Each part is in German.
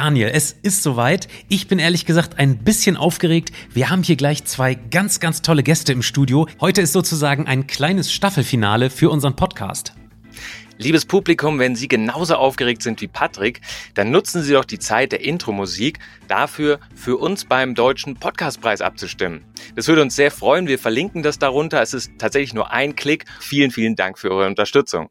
Daniel, es ist soweit. Ich bin ehrlich gesagt ein bisschen aufgeregt. Wir haben hier gleich zwei ganz, ganz tolle Gäste im Studio. Heute ist sozusagen ein kleines Staffelfinale für unseren Podcast. Liebes Publikum, wenn Sie genauso aufgeregt sind wie Patrick, dann nutzen Sie doch die Zeit der Intro-Musik dafür, für uns beim Deutschen Podcastpreis abzustimmen. Das würde uns sehr freuen. Wir verlinken das darunter. Es ist tatsächlich nur ein Klick. Vielen, vielen Dank für eure Unterstützung.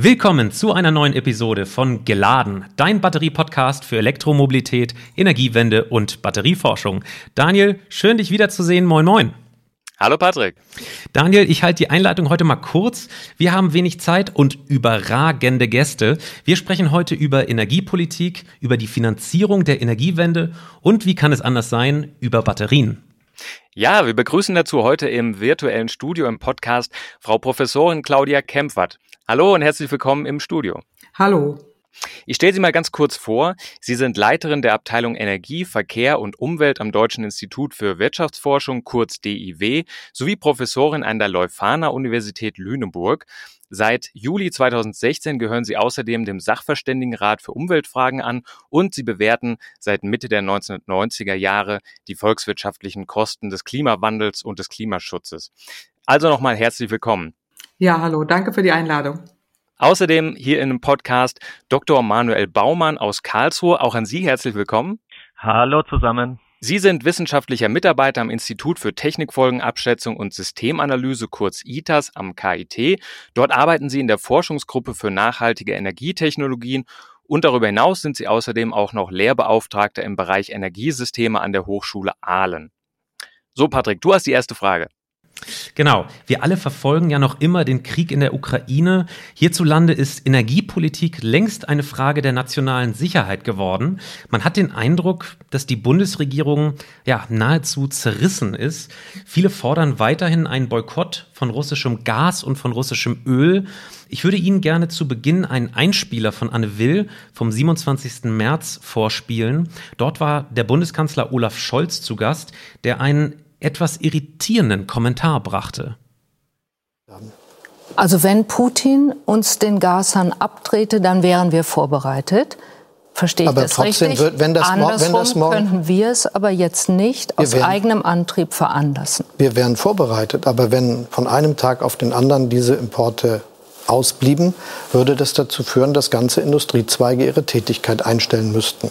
Willkommen zu einer neuen Episode von Geladen, dein Batterie-Podcast für Elektromobilität, Energiewende und Batterieforschung. Daniel, schön dich wiederzusehen. Moin, moin. Hallo Patrick. Daniel, ich halte die Einleitung heute mal kurz. Wir haben wenig Zeit und überragende Gäste. Wir sprechen heute über Energiepolitik, über die Finanzierung der Energiewende und wie kann es anders sein, über Batterien. Ja, wir begrüßen dazu heute im virtuellen Studio im Podcast Frau Professorin Claudia Kempfert. Hallo und herzlich willkommen im Studio. Hallo. Ich stelle Sie mal ganz kurz vor. Sie sind Leiterin der Abteilung Energie, Verkehr und Umwelt am Deutschen Institut für Wirtschaftsforschung, kurz DIW, sowie Professorin an der Leuphana Universität Lüneburg. Seit Juli 2016 gehören Sie außerdem dem Sachverständigenrat für Umweltfragen an und Sie bewerten seit Mitte der 1990er Jahre die volkswirtschaftlichen Kosten des Klimawandels und des Klimaschutzes. Also nochmal herzlich willkommen. Ja, hallo, danke für die Einladung. Außerdem hier in dem Podcast Dr. Manuel Baumann aus Karlsruhe. Auch an Sie herzlich willkommen. Hallo zusammen. Sie sind wissenschaftlicher Mitarbeiter am Institut für Technikfolgenabschätzung und Systemanalyse, kurz ITAS, am KIT. Dort arbeiten Sie in der Forschungsgruppe für nachhaltige Energietechnologien und darüber hinaus sind Sie außerdem auch noch Lehrbeauftragter im Bereich Energiesysteme an der Hochschule Aalen. So, Patrick, du hast die erste Frage. Genau. Wir alle verfolgen ja noch immer den Krieg in der Ukraine. Hierzulande ist Energiepolitik längst eine Frage der nationalen Sicherheit geworden. Man hat den Eindruck, dass die Bundesregierung ja nahezu zerrissen ist. Viele fordern weiterhin einen Boykott von russischem Gas und von russischem Öl. Ich würde Ihnen gerne zu Beginn einen Einspieler von Anne Will vom 27. März vorspielen. Dort war der Bundeskanzler Olaf Scholz zu Gast, der einen etwas irritierenden Kommentar brachte. Also wenn Putin uns den Gashahn abdrehte, dann wären wir vorbereitet. Verstehe ich aber das trotzdem richtig? Wird, wenn das, Andersrum wenn das morgen, könnten wir es aber jetzt nicht aus werden, eigenem Antrieb veranlassen. Wir wären vorbereitet, aber wenn von einem Tag auf den anderen diese Importe ausblieben, würde das dazu führen, dass ganze Industriezweige ihre Tätigkeit einstellen müssten.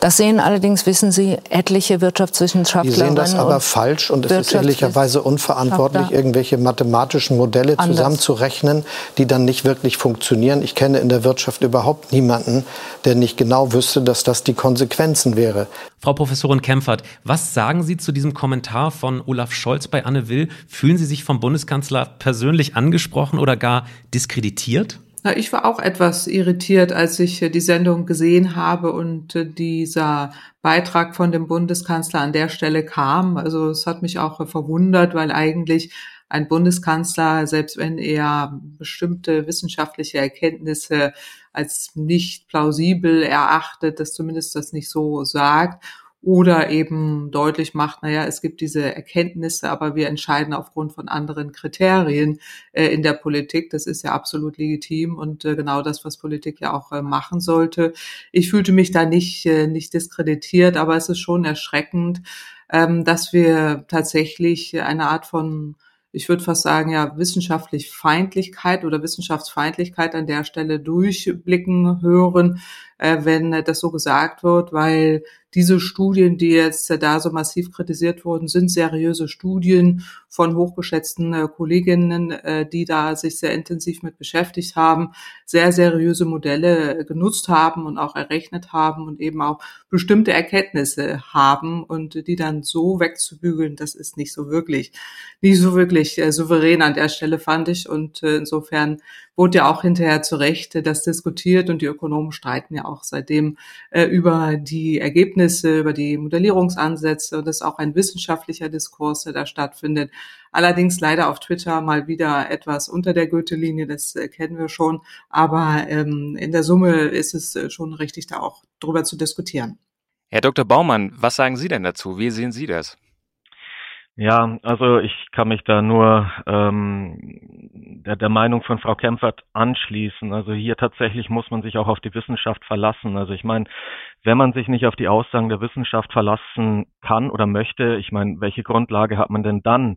Das sehen allerdings, wissen Sie, etliche Wirtschaftswissenschaftler. Die sehen das aber falsch und es ist ehrlicherweise unverantwortlich, irgendwelche mathematischen Modelle Anders. zusammenzurechnen, die dann nicht wirklich funktionieren. Ich kenne in der Wirtschaft überhaupt niemanden, der nicht genau wüsste, dass das die Konsequenzen wäre. Frau Professorin Kempfert, was sagen Sie zu diesem Kommentar von Olaf Scholz bei Anne Will? Fühlen Sie sich vom Bundeskanzler persönlich angesprochen oder gar diskreditiert? Na, ich war auch etwas irritiert, als ich äh, die Sendung gesehen habe und äh, dieser Beitrag von dem Bundeskanzler an der Stelle kam. Also es hat mich auch verwundert, weil eigentlich ein Bundeskanzler, selbst wenn er bestimmte wissenschaftliche Erkenntnisse als nicht plausibel erachtet, dass zumindest das nicht so sagt oder eben deutlich macht, naja, es gibt diese Erkenntnisse, aber wir entscheiden aufgrund von anderen Kriterien äh, in der Politik. Das ist ja absolut legitim und äh, genau das, was Politik ja auch äh, machen sollte. Ich fühlte mich da nicht, äh, nicht diskreditiert, aber es ist schon erschreckend, ähm, dass wir tatsächlich eine Art von ich würde fast sagen, ja, wissenschaftlich Feindlichkeit oder Wissenschaftsfeindlichkeit an der Stelle durchblicken hören, wenn das so gesagt wird, weil diese Studien, die jetzt da so massiv kritisiert wurden, sind seriöse Studien von hochgeschätzten äh, Kolleginnen, äh, die da sich sehr intensiv mit beschäftigt haben, sehr seriöse Modelle genutzt haben und auch errechnet haben und eben auch bestimmte Erkenntnisse haben und die dann so wegzubügeln, das ist nicht so wirklich, nicht so wirklich souverän an der Stelle fand ich. Und insofern wurde ja auch hinterher zu Recht das diskutiert und die Ökonomen streiten ja auch seitdem äh, über die Ergebnisse, über die Modellierungsansätze und das ist auch ein wissenschaftlicher Diskurs, der da stattfindet. Allerdings leider auf Twitter mal wieder etwas unter der Goethe-Linie, das äh, kennen wir schon. Aber ähm, in der Summe ist es äh, schon richtig, da auch drüber zu diskutieren. Herr Dr. Baumann, was sagen Sie denn dazu? Wie sehen Sie das? Ja, also ich kann mich da nur ähm, der, der Meinung von Frau Kempfert anschließen. Also hier tatsächlich muss man sich auch auf die Wissenschaft verlassen. Also ich meine, wenn man sich nicht auf die Aussagen der Wissenschaft verlassen kann oder möchte, ich meine, welche Grundlage hat man denn dann,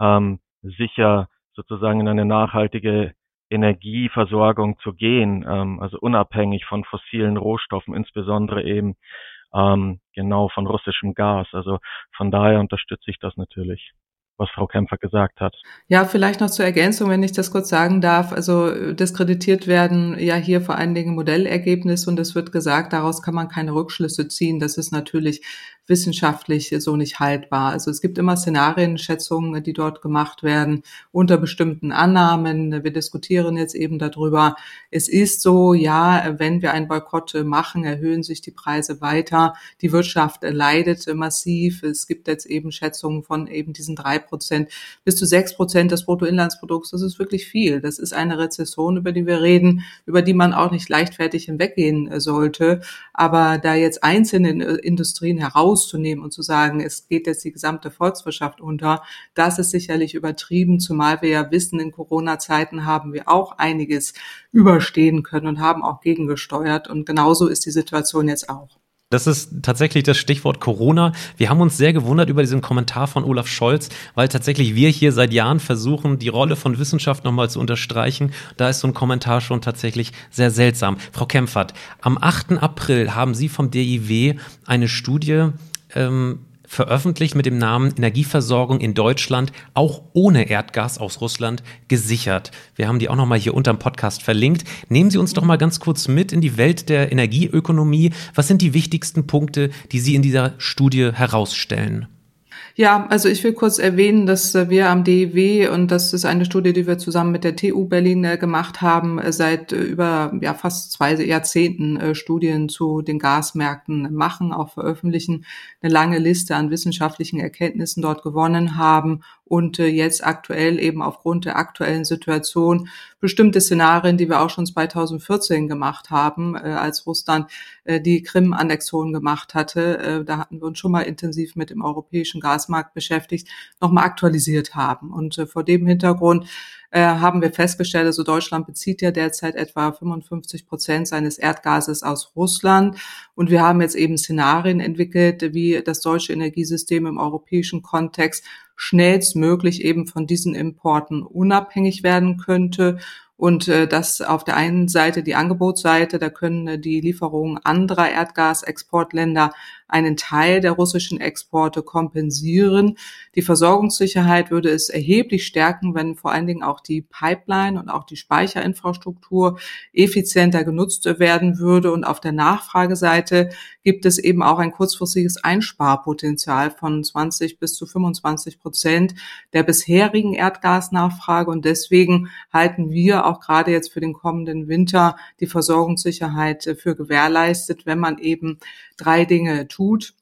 ähm, sicher sozusagen in eine nachhaltige Energieversorgung zu gehen, ähm, also unabhängig von fossilen Rohstoffen, insbesondere eben ähm, genau von russischem Gas. Also von daher unterstütze ich das natürlich was Frau Kämpfer gesagt hat. Ja, vielleicht noch zur Ergänzung, wenn ich das kurz sagen darf. Also diskreditiert werden ja hier vor allen Dingen Modellergebnisse und es wird gesagt, daraus kann man keine Rückschlüsse ziehen. Das ist natürlich wissenschaftlich so nicht haltbar. Also es gibt immer Szenarienschätzungen, die dort gemacht werden unter bestimmten Annahmen. Wir diskutieren jetzt eben darüber. Es ist so, ja, wenn wir einen Boykott machen, erhöhen sich die Preise weiter. Die Wirtschaft leidet massiv. Es gibt jetzt eben Schätzungen von eben diesen drei Prozent bis zu sechs Prozent des Bruttoinlandsprodukts. Das ist wirklich viel. Das ist eine Rezession, über die wir reden, über die man auch nicht leichtfertig hinweggehen sollte. Aber da jetzt einzelne Industrien herauszunehmen und zu sagen, es geht jetzt die gesamte Volkswirtschaft unter, das ist sicherlich übertrieben, zumal wir ja wissen, in Corona-Zeiten haben wir auch einiges überstehen können und haben auch gegengesteuert. Und genauso ist die Situation jetzt auch. Das ist tatsächlich das Stichwort Corona. Wir haben uns sehr gewundert über diesen Kommentar von Olaf Scholz, weil tatsächlich wir hier seit Jahren versuchen, die Rolle von Wissenschaft nochmal zu unterstreichen. Da ist so ein Kommentar schon tatsächlich sehr seltsam. Frau Kempfert, am 8. April haben Sie vom DIW eine Studie ähm, veröffentlicht mit dem Namen Energieversorgung in Deutschland auch ohne Erdgas aus Russland gesichert. Wir haben die auch nochmal hier unterm Podcast verlinkt. Nehmen Sie uns doch mal ganz kurz mit in die Welt der Energieökonomie. Was sind die wichtigsten Punkte, die Sie in dieser Studie herausstellen? Ja, also ich will kurz erwähnen, dass äh, wir am DEW, und das ist eine Studie, die wir zusammen mit der TU Berlin äh, gemacht haben, äh, seit über ja, fast zwei Jahrzehnten Studien zu den Gasmärkten machen, auch veröffentlichen, eine lange Liste an wissenschaftlichen Erkenntnissen dort gewonnen haben und jetzt aktuell eben aufgrund der aktuellen Situation bestimmte Szenarien, die wir auch schon 2014 gemacht haben, als Russland die Krim-Annexion gemacht hatte. Da hatten wir uns schon mal intensiv mit dem europäischen Gas Gasmarkt beschäftigt, nochmal aktualisiert haben. Und äh, vor dem Hintergrund äh, haben wir festgestellt, also Deutschland bezieht ja derzeit etwa 55 Prozent seines Erdgases aus Russland. Und wir haben jetzt eben Szenarien entwickelt, wie das deutsche Energiesystem im europäischen Kontext schnellstmöglich eben von diesen Importen unabhängig werden könnte und äh, das auf der einen Seite die Angebotsseite, da können äh, die Lieferungen anderer Erdgasexportländer einen Teil der russischen Exporte kompensieren. Die Versorgungssicherheit würde es erheblich stärken, wenn vor allen Dingen auch die Pipeline und auch die Speicherinfrastruktur effizienter genutzt werden würde. Und auf der Nachfrageseite gibt es eben auch ein kurzfristiges Einsparpotenzial von 20 bis zu 25 Prozent der bisherigen Erdgasnachfrage. Und deswegen halten wir auch gerade jetzt für den kommenden Winter die Versorgungssicherheit für gewährleistet, wenn man eben drei Dinge tut.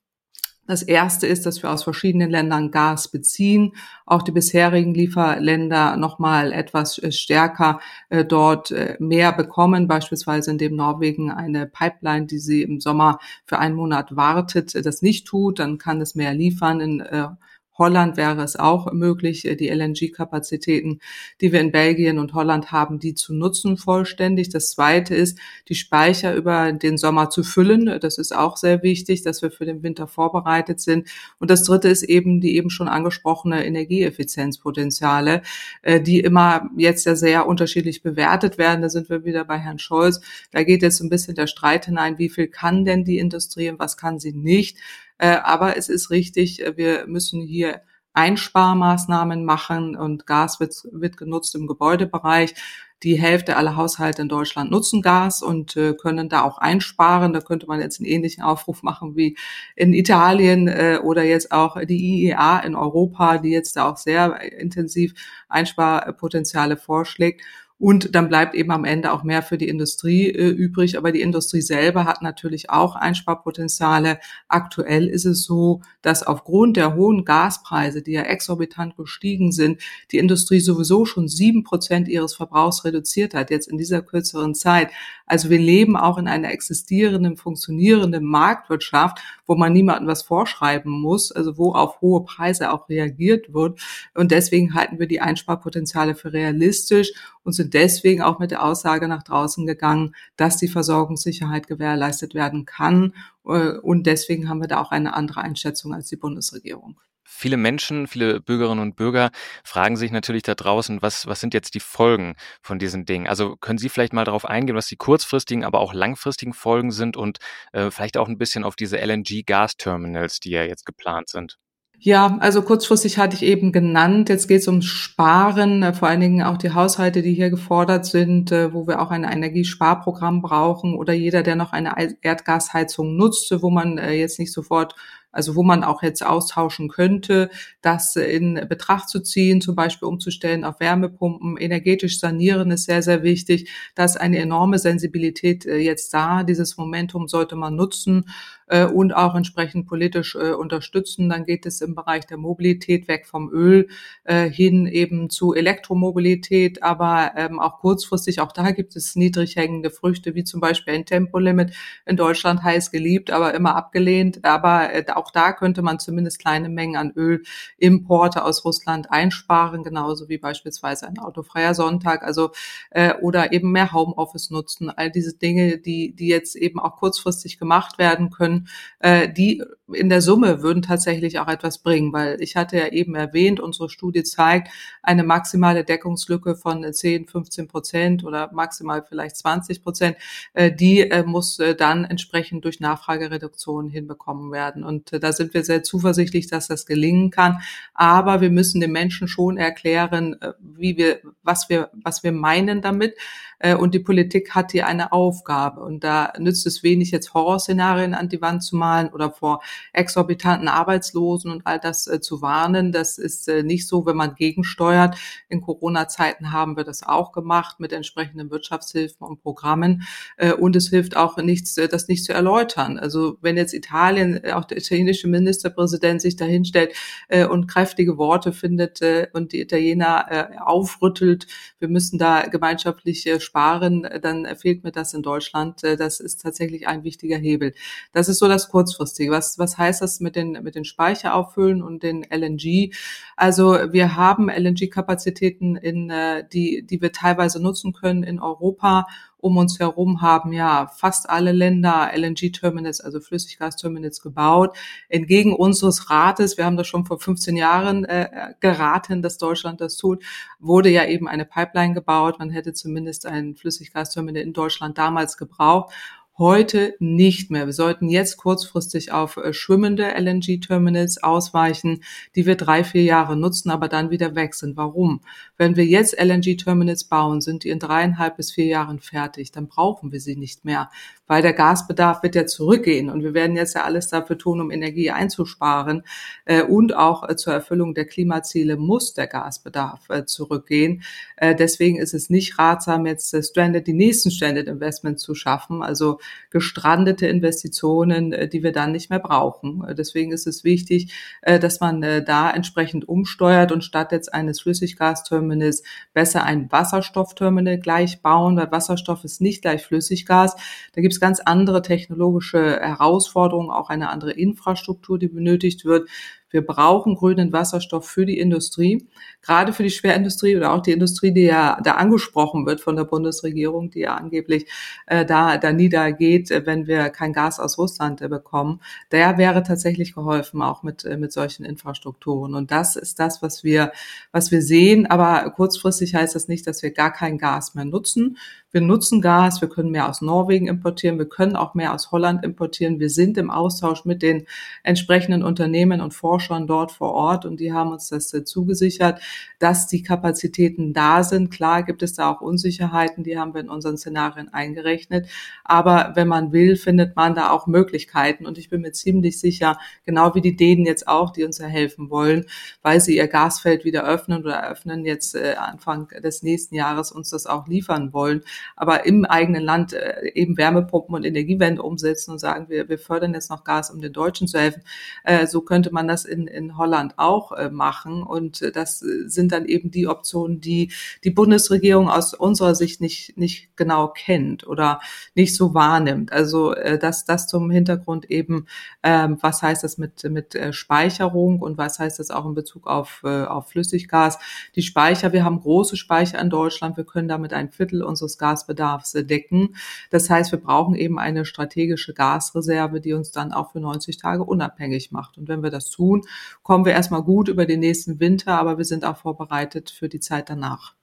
Das erste ist, dass wir aus verschiedenen Ländern Gas beziehen, auch die bisherigen Lieferländer nochmal etwas äh, stärker äh, dort äh, mehr bekommen, beispielsweise indem Norwegen eine Pipeline, die sie im Sommer für einen Monat wartet, das nicht tut, dann kann es mehr liefern in äh, Holland wäre es auch möglich, äh, die LNG-Kapazitäten, die wir in Belgien und Holland haben, die zu nutzen vollständig. Das Zweite ist, die Speicher über den Sommer zu füllen. Das ist auch sehr wichtig, dass wir für den Winter vorbereitet sind. Und das Dritte ist eben die eben schon angesprochene Energieeffizienzpotenziale, äh, die immer jetzt ja sehr unterschiedlich bewertet werden. Da sind wir wieder bei Herrn Scholz. Da geht jetzt ein bisschen der Streit hinein, wie viel kann denn die Industrie und was kann sie nicht. Äh, aber es ist richtig, äh, wir müssen hier Einsparmaßnahmen machen und Gas wird, wird genutzt im Gebäudebereich. Die Hälfte aller Haushalte in Deutschland nutzen Gas und äh, können da auch einsparen. Da könnte man jetzt einen ähnlichen Aufruf machen wie in Italien äh, oder jetzt auch die IEA in Europa, die jetzt da auch sehr intensiv Einsparpotenziale vorschlägt. Und dann bleibt eben am Ende auch mehr für die Industrie äh, übrig. Aber die Industrie selber hat natürlich auch Einsparpotenziale. Aktuell ist es so, dass aufgrund der hohen Gaspreise, die ja exorbitant gestiegen sind, die Industrie sowieso schon sieben Prozent ihres Verbrauchs reduziert hat, jetzt in dieser kürzeren Zeit. Also wir leben auch in einer existierenden, funktionierenden Marktwirtschaft, wo man niemandem was vorschreiben muss, also wo auf hohe Preise auch reagiert wird. Und deswegen halten wir die Einsparpotenziale für realistisch und sind deswegen auch mit der Aussage nach draußen gegangen, dass die Versorgungssicherheit gewährleistet werden kann. Äh, und deswegen haben wir da auch eine andere Einschätzung als die Bundesregierung. Viele Menschen, viele Bürgerinnen und Bürger fragen sich natürlich da draußen, was, was sind jetzt die Folgen von diesen Dingen? Also können Sie vielleicht mal darauf eingehen, was die kurzfristigen, aber auch langfristigen Folgen sind und äh, vielleicht auch ein bisschen auf diese LNG-Gasterminals, die ja jetzt geplant sind? Ja, also kurzfristig hatte ich eben genannt. Jetzt geht es ums Sparen, äh, vor allen Dingen auch die Haushalte, die hier gefordert sind, äh, wo wir auch ein Energiesparprogramm brauchen oder jeder, der noch eine Erdgasheizung nutzt, wo man äh, jetzt nicht sofort also wo man auch jetzt austauschen könnte, das in Betracht zu ziehen, zum Beispiel umzustellen auf Wärmepumpen. Energetisch sanieren ist sehr, sehr wichtig. Da ist eine enorme Sensibilität jetzt da. Dieses Momentum sollte man nutzen äh, und auch entsprechend politisch äh, unterstützen. Dann geht es im Bereich der Mobilität weg vom Öl hin eben zu Elektromobilität, aber ähm, auch kurzfristig, auch da gibt es niedrig hängende Früchte, wie zum Beispiel ein Tempolimit in Deutschland heiß geliebt, aber immer abgelehnt. Aber auch auch da könnte man zumindest kleine Mengen an Ölimporte aus Russland einsparen, genauso wie beispielsweise ein autofreier Sonntag, also äh, oder eben mehr Homeoffice nutzen. All diese Dinge, die die jetzt eben auch kurzfristig gemacht werden können, äh, die in der Summe würden tatsächlich auch etwas bringen, weil ich hatte ja eben erwähnt, unsere Studie zeigt eine maximale Deckungslücke von 10, 15 Prozent oder maximal vielleicht 20 Prozent. Äh, die äh, muss äh, dann entsprechend durch Nachfragereduktion hinbekommen werden. Und da sind wir sehr zuversichtlich, dass das gelingen kann. Aber wir müssen den Menschen schon erklären, äh, wie wir, was wir, was wir meinen damit. Äh, und die Politik hat hier eine Aufgabe. Und da nützt es wenig, jetzt Horrorszenarien an die Wand zu malen oder vor exorbitanten Arbeitslosen und all das äh, zu warnen. Das ist nicht so, wenn man gegensteuert. In Corona-Zeiten haben wir das auch gemacht mit entsprechenden Wirtschaftshilfen und Programmen. Und es hilft auch nichts, das nicht zu erläutern. Also wenn jetzt Italien, auch der italienische Ministerpräsident sich dahinstellt äh, und kräftige Worte findet äh, und die Italiener äh, aufrüttelt, wir müssen da gemeinschaftlich äh, sparen, dann fehlt mir das in Deutschland. Äh, das ist tatsächlich ein wichtiger Hebel. Das ist so das Kurzfristige. Was, was heißt das mit den, mit den Speicherauffüllen und den LNG? Also wir haben LNG-Kapazitäten in, äh, die, die wir teilweise nutzen können in Europa um uns herum haben ja fast alle Länder LNG-Terminals, also Flüssiggas-Terminals gebaut. Entgegen unseres Rates, wir haben das schon vor 15 Jahren äh, geraten, dass Deutschland das tut, wurde ja eben eine Pipeline gebaut. Man hätte zumindest ein Flüssiggas-Terminal in Deutschland damals gebraucht heute nicht mehr. Wir sollten jetzt kurzfristig auf äh, schwimmende LNG-Terminals ausweichen, die wir drei, vier Jahre nutzen, aber dann wieder weg sind. Warum? Wenn wir jetzt LNG-Terminals bauen, sind die in dreieinhalb bis vier Jahren fertig, dann brauchen wir sie nicht mehr weil der Gasbedarf wird ja zurückgehen und wir werden jetzt ja alles dafür tun, um Energie einzusparen äh, und auch äh, zur Erfüllung der Klimaziele muss der Gasbedarf zurückgehen. Deswegen ist es nicht ratsam, jetzt Stranded, die nächsten Stranded Investments zu schaffen, also gestrandete Investitionen, äh, die wir dann nicht mehr brauchen. Äh, deswegen ist es wichtig, äh, dass man da entsprechend umsteuert und statt jetzt eines Flüssiggasterminals besser ein Wasserstoffterminal gleich bauen, weil Wasserstoff ist nicht gleich Flüssiggas. Da gibt es ganz andere technologische Herausforderungen, auch eine andere Infrastruktur, die benötigt wird. Wir brauchen grünen Wasserstoff für die Industrie, gerade für die Schwerindustrie oder auch die Industrie, die ja da angesprochen wird von der Bundesregierung, die ja angeblich äh, da, da niedergeht, wenn wir kein Gas aus Russland äh, bekommen. Der wäre tatsächlich geholfen, auch mit, äh, mit solchen Infrastrukturen. Und das ist das, was wir, was wir sehen. Aber kurzfristig heißt das nicht, dass wir gar kein Gas mehr nutzen. Wir nutzen Gas, wir können mehr aus Norwegen importieren, wir können auch mehr aus Holland importieren. Wir sind im Austausch mit den entsprechenden Unternehmen und Forschern Forschern dort vor Ort und die haben uns das äh, zugesichert, dass die Kapazitäten da sind. Klar gibt es da auch Unsicherheiten, die haben wir in unseren Szenarien eingerechnet. Aber wenn man will, findet man da auch Möglichkeiten. Und ich bin mir ziemlich sicher, genau wie die Dänen jetzt auch, die uns ja helfen wollen, weil sie ihr Gasfeld wieder öffnen oder eröffnen, jetzt äh, Anfang des nächsten Jahres uns das auch liefern wollen. Aber im eigenen Land äh, eben Wärmepumpen und Energiewende umsetzen und sagen, wir, wir fördern jetzt noch Gas, um den Deutschen zu helfen. So könnte man das in, in Holland auch äh, machen. Und äh, das sind dann eben die Optionen, die die Bundesregierung aus unserer Sicht nicht, nicht genau kennt oder nicht so wahrnimmt. Also äh, das, das zum Hintergrund eben, ähm, was heißt das mit, mit äh, Speicherung und was heißt das auch in Bezug auf, äh, auf Flüssiggas. Die Speicher, wir haben große Speicher in Deutschland, wir können damit ein Viertel unseres Gasbedarfs äh, decken. Das heißt, wir brauchen eben eine strategische Gasreserve, die uns dann auch für 90 Tage unabhängig macht. Und wenn wir das tun, kommen wir erstmal gut über den nächsten Winter, aber wir sind auch vorbereitet für die Zeit danach.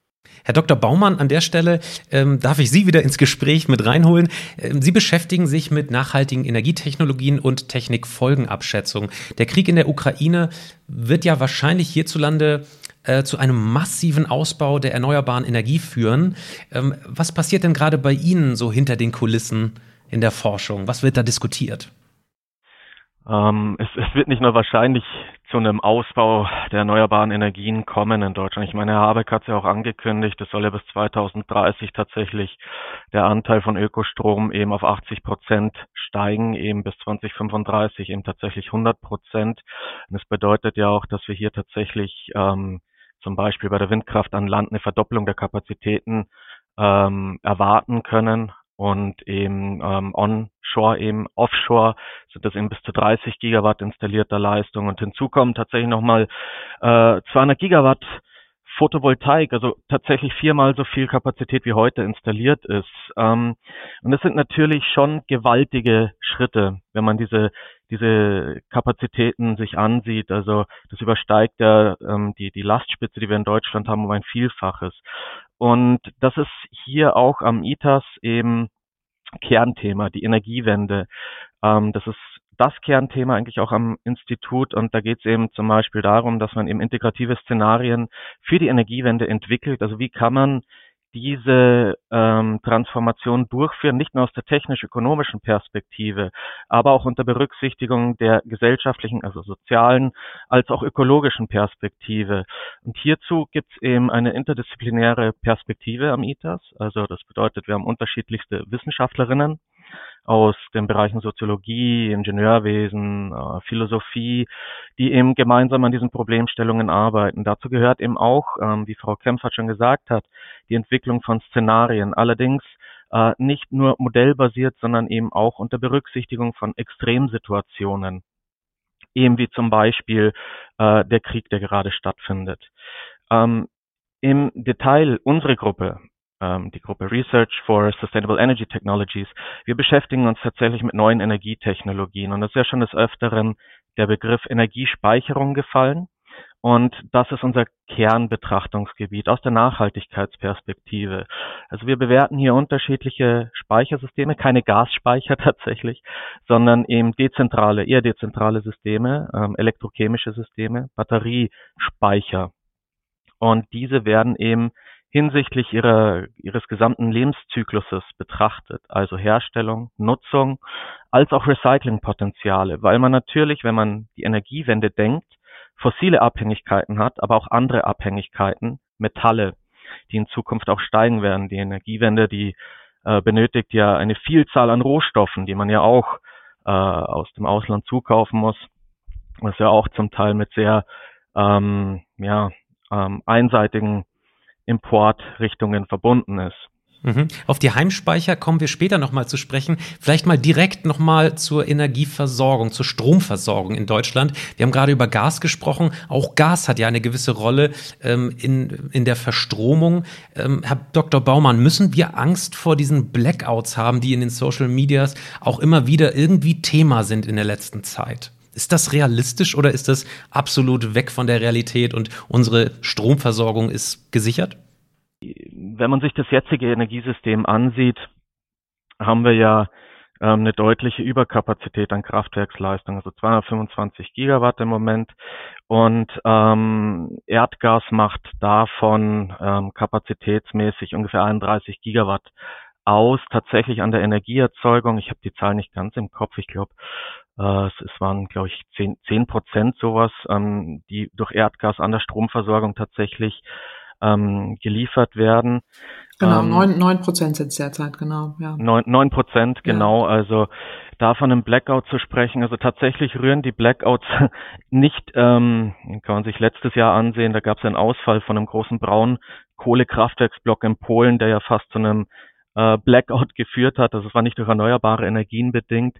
Herr Dr. Baumann, an der Stelle ähm, darf ich Sie wieder ins Gespräch mit reinholen. Ähm, Sie beschäftigen sich mit nachhaltigen Energietechnologien und Technikfolgenabschätzung. Der Krieg in der Ukraine wird ja wahrscheinlich hierzulande äh, zu einem massiven Ausbau der erneuerbaren Energie führen. Ähm, was passiert denn gerade bei Ihnen so hinter den Kulissen in der Forschung? Was wird da diskutiert? Ähm, es, es, wird nicht nur wahrscheinlich zu einem Ausbau der erneuerbaren Energien kommen in Deutschland. Ich meine, Herr Habeck hat es ja auch angekündigt, es soll ja bis 2030 tatsächlich der Anteil von Ökostrom eben auf 80 Prozent steigen, eben bis 2035 eben tatsächlich 100 Prozent. Und das bedeutet ja auch, dass wir hier tatsächlich ähm, zum Beispiel bei der Windkraft an Land eine Verdopplung der Kapazitäten ähm, erwarten können und eben ähm, onshore, eben offshore sind das eben bis zu 30 Gigawatt installierter Leistung und hinzu kommen tatsächlich nochmal äh, 200 Gigawatt Photovoltaik, also tatsächlich viermal so viel Kapazität wie heute installiert ist. Ähm, und das sind natürlich schon gewaltige Schritte, wenn man diese diese Kapazitäten sich ansieht. Also das übersteigt ja ähm, die die Lastspitze, die wir in Deutschland haben, um ein Vielfaches. Und das ist hier auch am ITAS eben Kernthema, die Energiewende. Ähm, das ist das Kernthema eigentlich auch am Institut und da geht es eben zum Beispiel darum, dass man eben integrative Szenarien für die Energiewende entwickelt. Also wie kann man diese ähm, Transformation durchführen, nicht nur aus der technisch-ökonomischen Perspektive, aber auch unter Berücksichtigung der gesellschaftlichen, also sozialen, als auch ökologischen Perspektive. Und hierzu gibt es eben eine interdisziplinäre Perspektive am ITAS. Also das bedeutet, wir haben unterschiedlichste Wissenschaftlerinnen aus den Bereichen Soziologie, Ingenieurwesen, äh, Philosophie, die eben gemeinsam an diesen Problemstellungen arbeiten. Dazu gehört eben auch, ähm, wie Frau Kempfert schon gesagt hat, die Entwicklung von Szenarien. Allerdings äh, nicht nur modellbasiert, sondern eben auch unter Berücksichtigung von Extremsituationen. Eben wie zum Beispiel äh, der Krieg, der gerade stattfindet. Ähm, Im Detail unsere Gruppe die Gruppe Research for Sustainable Energy Technologies. Wir beschäftigen uns tatsächlich mit neuen Energietechnologien und es ist ja schon des Öfteren der Begriff Energiespeicherung gefallen. Und das ist unser Kernbetrachtungsgebiet aus der Nachhaltigkeitsperspektive. Also wir bewerten hier unterschiedliche Speichersysteme, keine Gasspeicher tatsächlich, sondern eben dezentrale, eher dezentrale Systeme, ähm, elektrochemische Systeme, Batteriespeicher. Und diese werden eben hinsichtlich ihrer, ihres gesamten Lebenszykluses betrachtet, also Herstellung, Nutzung, als auch Recyclingpotenziale, weil man natürlich, wenn man die Energiewende denkt, fossile Abhängigkeiten hat, aber auch andere Abhängigkeiten, Metalle, die in Zukunft auch steigen werden. Die Energiewende, die äh, benötigt ja eine Vielzahl an Rohstoffen, die man ja auch äh, aus dem Ausland zukaufen muss, was ja auch zum Teil mit sehr ähm, ja, ähm, einseitigen Importrichtungen verbunden ist. Mhm. Auf die Heimspeicher kommen wir später nochmal zu sprechen. Vielleicht mal direkt nochmal zur Energieversorgung, zur Stromversorgung in Deutschland. Wir haben gerade über Gas gesprochen. Auch Gas hat ja eine gewisse Rolle ähm, in, in der Verstromung. Ähm, Herr Dr. Baumann, müssen wir Angst vor diesen Blackouts haben, die in den Social Medias auch immer wieder irgendwie Thema sind in der letzten Zeit? Ist das realistisch oder ist das absolut weg von der Realität und unsere Stromversorgung ist gesichert? Wenn man sich das jetzige Energiesystem ansieht, haben wir ja ähm, eine deutliche Überkapazität an Kraftwerksleistung, also 225 Gigawatt im Moment. Und ähm, Erdgas macht davon ähm, kapazitätsmäßig ungefähr 31 Gigawatt aus, tatsächlich an der Energieerzeugung. Ich habe die Zahl nicht ganz im Kopf. Ich glaube, äh, es waren, glaube ich, zehn, zehn Prozent sowas, ähm, die durch Erdgas an der Stromversorgung tatsächlich ähm, geliefert werden. Genau, ähm, neun, neun Prozent sind es derzeit, genau. Ja. Neun, Prozent, genau. Ja. Also da von einem Blackout zu sprechen, also tatsächlich rühren die Blackouts nicht, ähm, kann man sich letztes Jahr ansehen, da gab es einen Ausfall von einem großen Braunkohlekraftwerksblock in Polen, der ja fast zu einem äh, Blackout geführt hat. Also es war nicht durch erneuerbare Energien bedingt.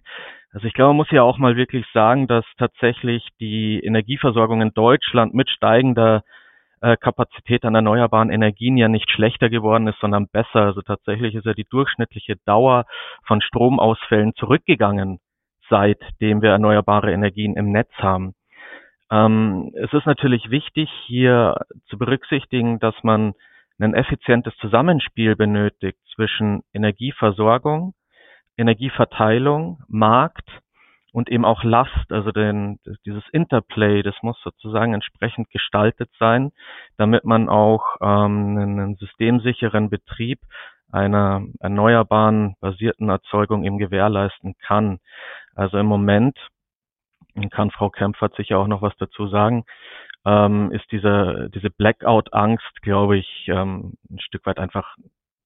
Also ich glaube, man muss ja auch mal wirklich sagen, dass tatsächlich die Energieversorgung in Deutschland mit steigender äh, Kapazität an erneuerbaren Energien ja nicht schlechter geworden ist, sondern besser. Also tatsächlich ist ja die durchschnittliche Dauer von Stromausfällen zurückgegangen, seitdem wir erneuerbare Energien im Netz haben. Ähm, es ist natürlich wichtig, hier zu berücksichtigen, dass man ein effizientes Zusammenspiel benötigt zwischen Energieversorgung, Energieverteilung, Markt und eben auch Last, also den, dieses Interplay, das muss sozusagen entsprechend gestaltet sein, damit man auch ähm, einen systemsicheren Betrieb einer erneuerbaren basierten Erzeugung eben gewährleisten kann. Also im Moment kann Frau Kempfert sicher auch noch was dazu sagen, ähm, ist diese, diese Blackout-Angst, glaube ich, ähm, ein Stück weit einfach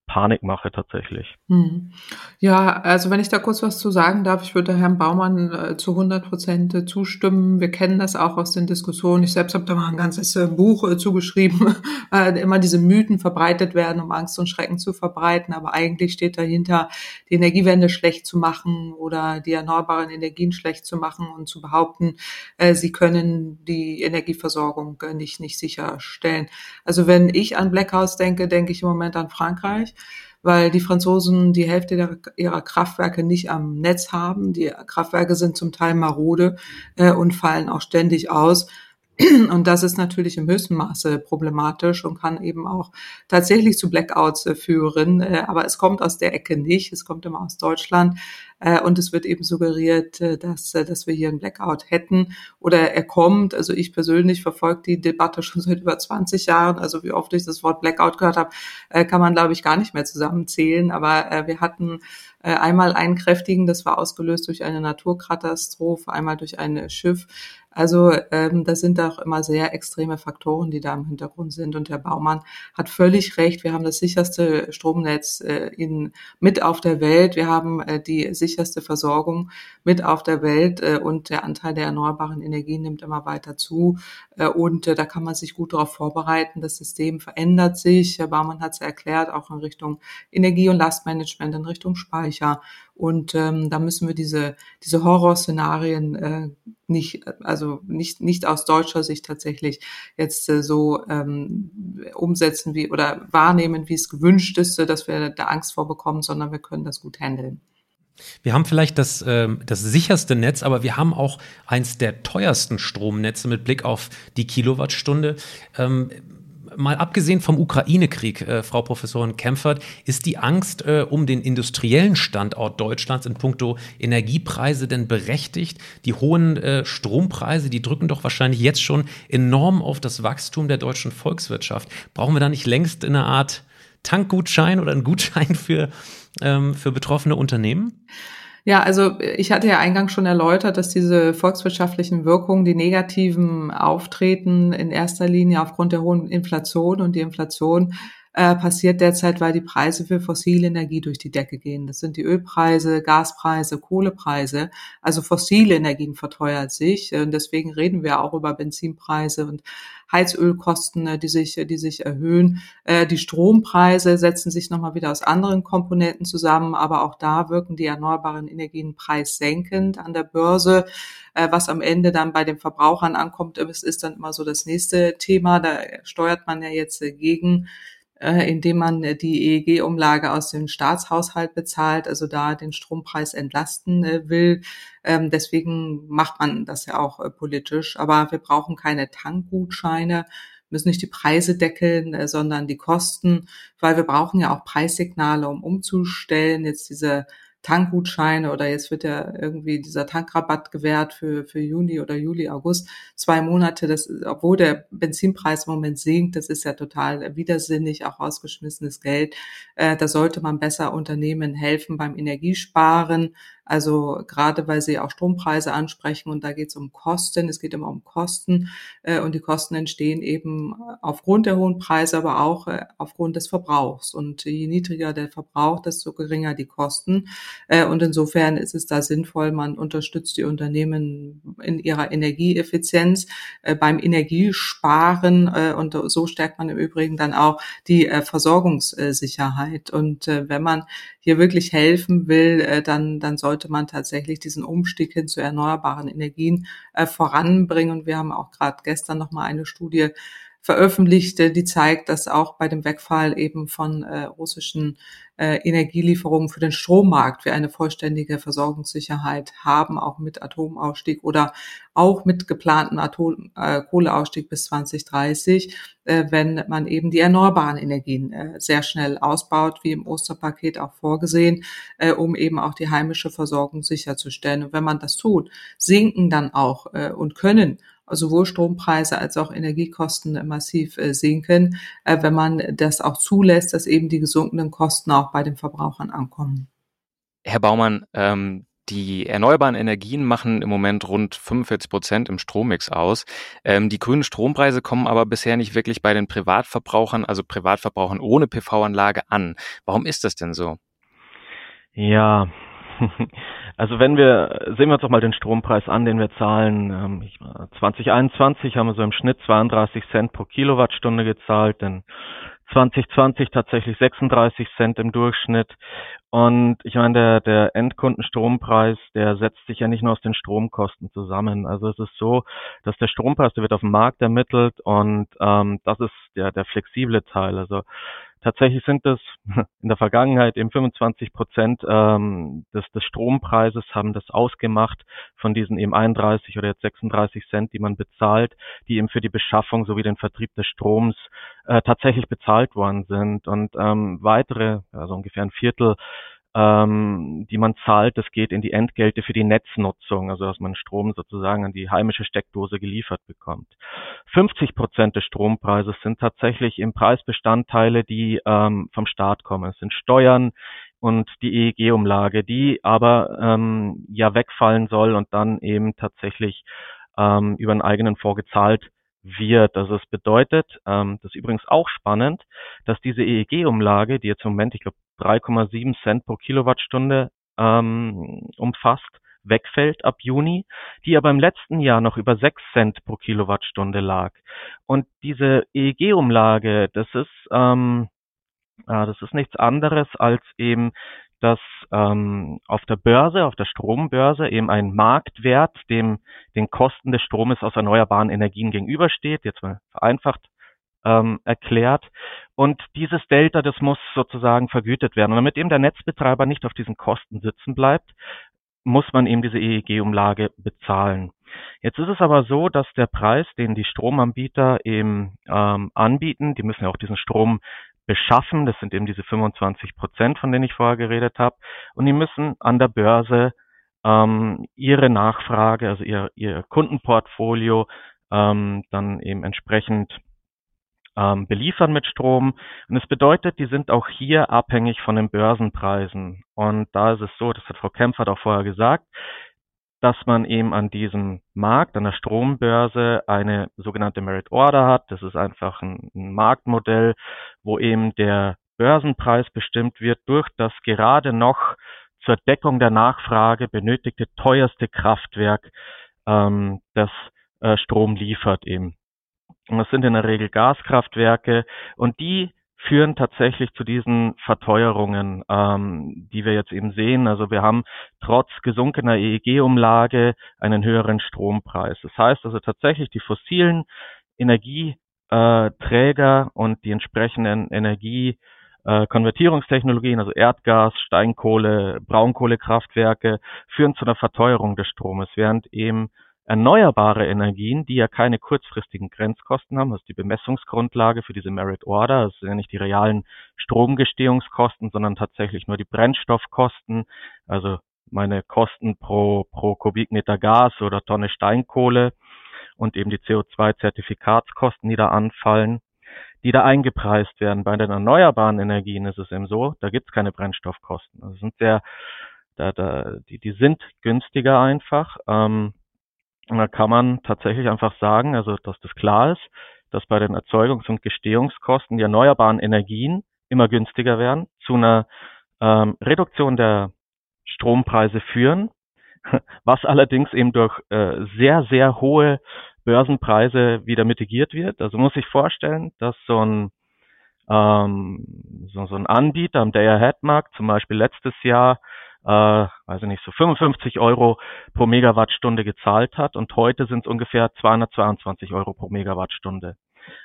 Panikmache tatsächlich. Hm. Ja, also wenn ich da kurz was zu sagen darf, ich würde Herrn Baumann äh, zu 100 Prozent äh, zustimmen. Wir kennen das auch aus den Diskussionen. Ich selbst habe da mal ein ganzes äh, Buch äh, zugeschrieben, äh, immer diese Mythen verbreitet werden, um Angst und Schrecken zu verbreiten. Aber eigentlich steht dahinter, die Energiewende schlecht zu machen oder die erneuerbaren Energien schlecht zu machen und zu behaupten, äh, sie können die Energieversorgung nicht, nicht sicherstellen. Also wenn ich an Blackhouse denke, denke ich im Moment an Frankreich weil die Franzosen die Hälfte der, ihrer Kraftwerke nicht am Netz haben. Die Kraftwerke sind zum Teil marode äh, und fallen auch ständig aus. Und das ist natürlich im höchsten Maße problematisch und kann eben auch tatsächlich zu Blackouts äh, führen. Äh, aber es kommt aus der Ecke nicht. Es kommt immer aus Deutschland. Äh, und es wird eben suggeriert, dass, dass wir hier einen Blackout hätten oder er kommt. Also ich persönlich verfolge die Debatte schon seit über 20 Jahren. Also wie oft ich das Wort Blackout gehört habe, kann man, glaube ich, gar nicht mehr zusammenzählen. Aber wir hatten einmal einen kräftigen, das war ausgelöst durch eine Naturkatastrophe, einmal durch ein Schiff. Also ähm, das sind auch immer sehr extreme Faktoren, die da im Hintergrund sind. Und Herr Baumann hat völlig recht. Wir haben das sicherste Stromnetz äh, in, mit auf der Welt. Wir haben äh, die sicherste Versorgung mit auf der Welt äh, und der Anteil der erneuerbaren Energien nimmt immer weiter zu. Äh, und äh, da kann man sich gut darauf vorbereiten. Das System verändert sich. Herr Baumann hat es erklärt, auch in Richtung Energie- und Lastmanagement, in Richtung Speicher. Und ähm, da müssen wir diese, diese Horrorszenarien äh, nicht, also nicht, nicht aus deutscher Sicht tatsächlich jetzt äh, so ähm, umsetzen wie oder wahrnehmen, wie es gewünscht ist, dass wir da Angst vorbekommen, sondern wir können das gut handeln. Wir haben vielleicht das, äh, das sicherste Netz, aber wir haben auch eins der teuersten Stromnetze mit Blick auf die Kilowattstunde. Ähm, mal abgesehen vom Ukraine-Krieg, äh, Frau Professorin Kempfert, ist die Angst äh, um den industriellen Standort Deutschlands in puncto Energiepreise denn berechtigt? Die hohen äh, Strompreise, die drücken doch wahrscheinlich jetzt schon enorm auf das Wachstum der deutschen Volkswirtschaft. Brauchen wir da nicht längst eine Art Tankgutschein oder einen Gutschein für, ähm, für betroffene Unternehmen? Ja, also ich hatte ja eingangs schon erläutert, dass diese volkswirtschaftlichen Wirkungen, die negativen auftreten, in erster Linie aufgrund der hohen Inflation und die Inflation äh, passiert derzeit, weil die Preise für fossile Energie durch die Decke gehen. Das sind die Ölpreise, Gaspreise, Kohlepreise. Also fossile Energien verteuert sich. Und deswegen reden wir auch über Benzinpreise und Heizölkosten, äh, die sich, die sich erhöhen. Äh, die Strompreise setzen sich nochmal wieder aus anderen Komponenten zusammen, aber auch da wirken die erneuerbaren Energien preissenkend an der Börse. Äh, was am Ende dann bei den Verbrauchern ankommt, ist, ist dann immer so das nächste Thema. Da steuert man ja jetzt gegen äh, indem man äh, die EEG-Umlage aus dem Staatshaushalt bezahlt, also da den Strompreis entlasten äh, will. Ähm, deswegen macht man das ja auch politisch. Aber wir brauchen keine Tankgutscheine müssen nicht die Preise deckeln, sondern die Kosten, weil wir brauchen ja auch Preissignale, um umzustellen. Jetzt diese Tankgutscheine oder jetzt wird ja irgendwie dieser Tankrabatt gewährt für, für Juni oder Juli, August, zwei Monate, das, obwohl der Benzinpreis im Moment sinkt, das ist ja total widersinnig, auch ausgeschmissenes Geld. Äh, da sollte man besser Unternehmen helfen beim Energiesparen, also gerade weil Sie auch Strompreise ansprechen und da geht es um Kosten, es geht immer um Kosten äh, und die Kosten entstehen eben aufgrund der hohen Preise, aber auch äh, aufgrund des Verbrauchs. Und je niedriger der Verbrauch, desto geringer die Kosten. Äh, und insofern ist es da sinnvoll, man unterstützt die Unternehmen in ihrer Energieeffizienz äh, beim Energiesparen äh, und so stärkt man im Übrigen dann auch die äh, Versorgungssicherheit. Und äh, wenn man hier wirklich helfen will, äh, dann, dann sollte man tatsächlich diesen Umstieg hin zu erneuerbaren Energien äh, voranbringen. Und wir haben auch gerade gestern noch mal eine Studie veröffentlichte, die zeigt, dass auch bei dem Wegfall eben von äh, russischen äh, Energielieferungen für den Strommarkt wir eine vollständige Versorgungssicherheit haben, auch mit Atomausstieg oder auch mit geplanten Atom, äh, Kohleausstieg bis 2030, äh, wenn man eben die erneuerbaren Energien äh, sehr schnell ausbaut, wie im Osterpaket auch vorgesehen, äh, um eben auch die heimische Versorgung sicherzustellen. Und wenn man das tut, sinken dann auch äh, und können sowohl Strompreise als auch Energiekosten massiv äh, sinken, äh, wenn man das auch zulässt, dass eben die gesunkenen Kosten auch bei den Verbrauchern ankommen. Herr Baumann, ähm, die erneuerbaren Energien machen im Moment rund 45 Prozent im Strommix aus. Ähm, die grünen Strompreise kommen aber bisher nicht wirklich bei den Privatverbrauchern, also Privatverbrauchern ohne PV-Anlage an. Warum ist das denn so? Ja, Also wenn wir, sehen wir uns doch mal den Strompreis an, den wir zahlen. Ähm, 2021 haben wir so im Schnitt 32 Cent pro Kilowattstunde gezahlt, denn 2020 tatsächlich 36 Cent im Durchschnitt. Und ich meine, der, der Endkundenstrompreis, der setzt sich ja nicht nur aus den Stromkosten zusammen. Also es ist so, dass der Strompreis, der wird auf dem Markt ermittelt und ähm, das ist der, der flexible Teil. Also Tatsächlich sind es in der Vergangenheit eben 25 Prozent ähm, des, des Strompreises haben das ausgemacht von diesen eben 31 oder jetzt 36 Cent, die man bezahlt, die eben für die Beschaffung sowie den Vertrieb des Stroms äh, tatsächlich bezahlt worden sind. Und ähm, weitere, also ungefähr ein Viertel ähm, die man zahlt, das geht in die Entgelte für die Netznutzung, also dass man Strom sozusagen an die heimische Steckdose geliefert bekommt. 50 Prozent des Strompreises sind tatsächlich im Preisbestandteile, die ähm, vom Staat kommen. Es sind Steuern und die EEG-Umlage, die aber ähm, ja wegfallen soll und dann eben tatsächlich ähm, über einen eigenen Fonds gezahlt wird. Also es bedeutet, ähm, das ist übrigens auch spannend, dass diese EEG-Umlage, die jetzt im Moment, ich glaube, 3,7 Cent pro Kilowattstunde ähm, umfasst, wegfällt ab Juni, die aber im letzten Jahr noch über 6 Cent pro Kilowattstunde lag. Und diese EEG-Umlage, das ist, ähm, äh, das ist nichts anderes als eben dass ähm, auf der Börse, auf der Strombörse eben ein Marktwert dem den Kosten des Stromes aus erneuerbaren Energien gegenübersteht, jetzt mal vereinfacht ähm, erklärt. Und dieses Delta, das muss sozusagen vergütet werden. Und damit eben der Netzbetreiber nicht auf diesen Kosten sitzen bleibt, muss man eben diese EEG-Umlage bezahlen. Jetzt ist es aber so, dass der Preis, den die Stromanbieter eben ähm, anbieten, die müssen ja auch diesen Strom beschaffen. Das sind eben diese 25 Prozent, von denen ich vorher geredet habe. Und die müssen an der Börse ähm, ihre Nachfrage, also ihr, ihr Kundenportfolio, ähm, dann eben entsprechend ähm, beliefern mit Strom. Und es bedeutet, die sind auch hier abhängig von den Börsenpreisen. Und da ist es so, das hat Frau Kempfert auch vorher gesagt, dass man eben an diesem Markt, an der Strombörse eine sogenannte Merit Order hat. Das ist einfach ein, ein Marktmodell, wo eben der Börsenpreis bestimmt wird durch das gerade noch zur Deckung der Nachfrage benötigte teuerste Kraftwerk, ähm, das äh, Strom liefert eben. Und das sind in der Regel Gaskraftwerke und die führen tatsächlich zu diesen Verteuerungen, ähm, die wir jetzt eben sehen. Also wir haben trotz gesunkener EEG-Umlage einen höheren Strompreis. Das heißt also tatsächlich die fossilen Energieträger und die entsprechenden Energie Konvertierungstechnologien, also Erdgas, Steinkohle, Braunkohlekraftwerke, führen zu einer Verteuerung des Stromes, während eben erneuerbare Energien, die ja keine kurzfristigen Grenzkosten haben, das ist die Bemessungsgrundlage für diese Merit Order, das sind ja nicht die realen Stromgestehungskosten, sondern tatsächlich nur die Brennstoffkosten, also meine Kosten pro, pro Kubikmeter Gas oder Tonne Steinkohle und eben die CO2-Zertifikatskosten, die da anfallen, die da eingepreist werden. Bei den erneuerbaren Energien ist es eben so, da gibt es keine Brennstoffkosten. Also sind sehr, da, da, die, die sind günstiger einfach. Ähm, und da kann man tatsächlich einfach sagen, also dass das klar ist, dass bei den Erzeugungs- und Gestehungskosten die erneuerbaren Energien immer günstiger werden, zu einer ähm, Reduktion der Strompreise führen, was allerdings eben durch äh, sehr, sehr hohe Börsenpreise wieder mitigiert wird. Also muss ich vorstellen, dass so ein, ähm, so, so ein Anbieter am Day-Ahead-Markt zum Beispiel letztes Jahr äh, weiß ich nicht, so 55 Euro pro Megawattstunde gezahlt hat und heute sind es ungefähr 222 Euro pro Megawattstunde.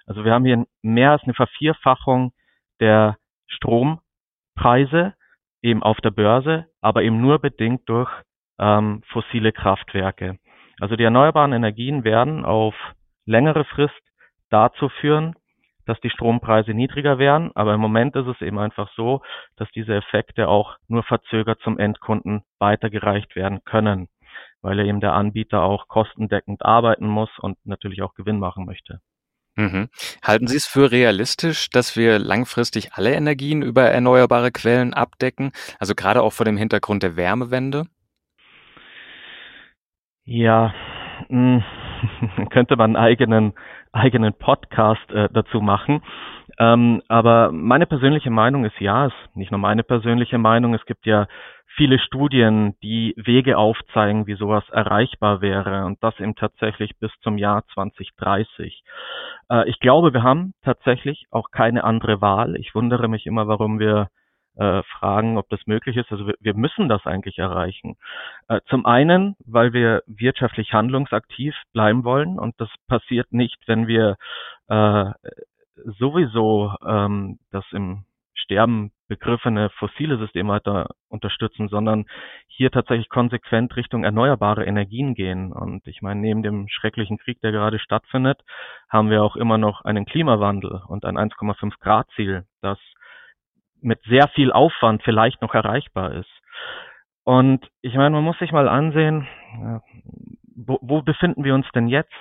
Also wir haben hier mehr als eine Vervierfachung der Strompreise eben auf der Börse, aber eben nur bedingt durch ähm, fossile Kraftwerke. Also die erneuerbaren Energien werden auf längere Frist dazu führen, dass die Strompreise niedriger werden. Aber im Moment ist es eben einfach so, dass diese Effekte auch nur verzögert zum Endkunden weitergereicht werden können, weil er eben der Anbieter auch kostendeckend arbeiten muss und natürlich auch Gewinn machen möchte. Mhm. Halten Sie es für realistisch, dass wir langfristig alle Energien über erneuerbare Quellen abdecken, also gerade auch vor dem Hintergrund der Wärmewende? Ja, könnte man einen eigenen, eigenen Podcast äh, dazu machen. Ähm, aber meine persönliche Meinung ist ja, ist nicht nur meine persönliche Meinung, es gibt ja viele Studien, die Wege aufzeigen, wie sowas erreichbar wäre und das eben tatsächlich bis zum Jahr 2030. Äh, ich glaube, wir haben tatsächlich auch keine andere Wahl. Ich wundere mich immer, warum wir äh, fragen, ob das möglich ist. Also wir, wir müssen das eigentlich erreichen. Äh, zum einen, weil wir wirtschaftlich handlungsaktiv bleiben wollen und das passiert nicht, wenn wir äh, sowieso ähm, das im Sterben begriffene fossile System weiter unterstützen, sondern hier tatsächlich konsequent Richtung erneuerbare Energien gehen. Und ich meine, neben dem schrecklichen Krieg, der gerade stattfindet, haben wir auch immer noch einen Klimawandel und ein 1,5 Grad Ziel, das mit sehr viel Aufwand vielleicht noch erreichbar ist. Und ich meine, man muss sich mal ansehen, wo, wo befinden wir uns denn jetzt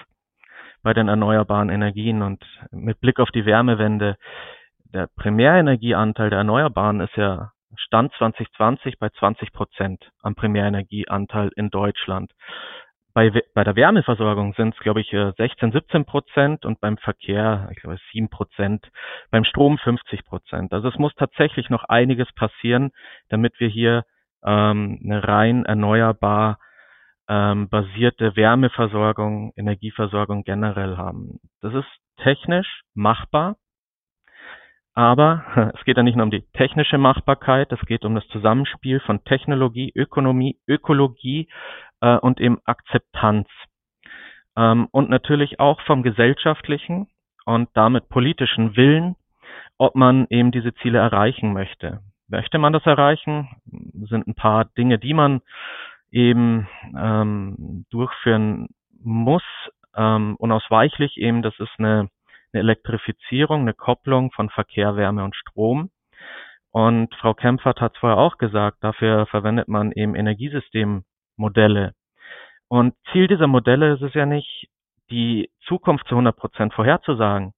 bei den erneuerbaren Energien und mit Blick auf die Wärmewende. Der Primärenergieanteil der Erneuerbaren ist ja Stand 2020 bei 20 Prozent am Primärenergieanteil in Deutschland. Bei, bei der Wärmeversorgung sind es, glaube ich, 16, 17 Prozent und beim Verkehr, ich glaube, 7 Prozent, beim Strom 50 Prozent. Also es muss tatsächlich noch einiges passieren, damit wir hier ähm, eine rein erneuerbar ähm, basierte Wärmeversorgung, Energieversorgung generell haben. Das ist technisch machbar, aber es geht ja nicht nur um die technische Machbarkeit, es geht um das Zusammenspiel von Technologie, Ökonomie, Ökologie äh, und eben Akzeptanz. Ähm, und natürlich auch vom gesellschaftlichen und damit politischen Willen, ob man eben diese Ziele erreichen möchte. Möchte man das erreichen, sind ein paar Dinge, die man eben ähm, durchführen muss, ähm, unausweichlich eben, das ist eine, eine Elektrifizierung, eine Kopplung von Verkehr, Wärme und Strom. Und Frau Kempfert hat es vorher auch gesagt, dafür verwendet man eben Energiesystem Modelle. Und Ziel dieser Modelle ist es ja nicht, die Zukunft zu 100 Prozent vorherzusagen,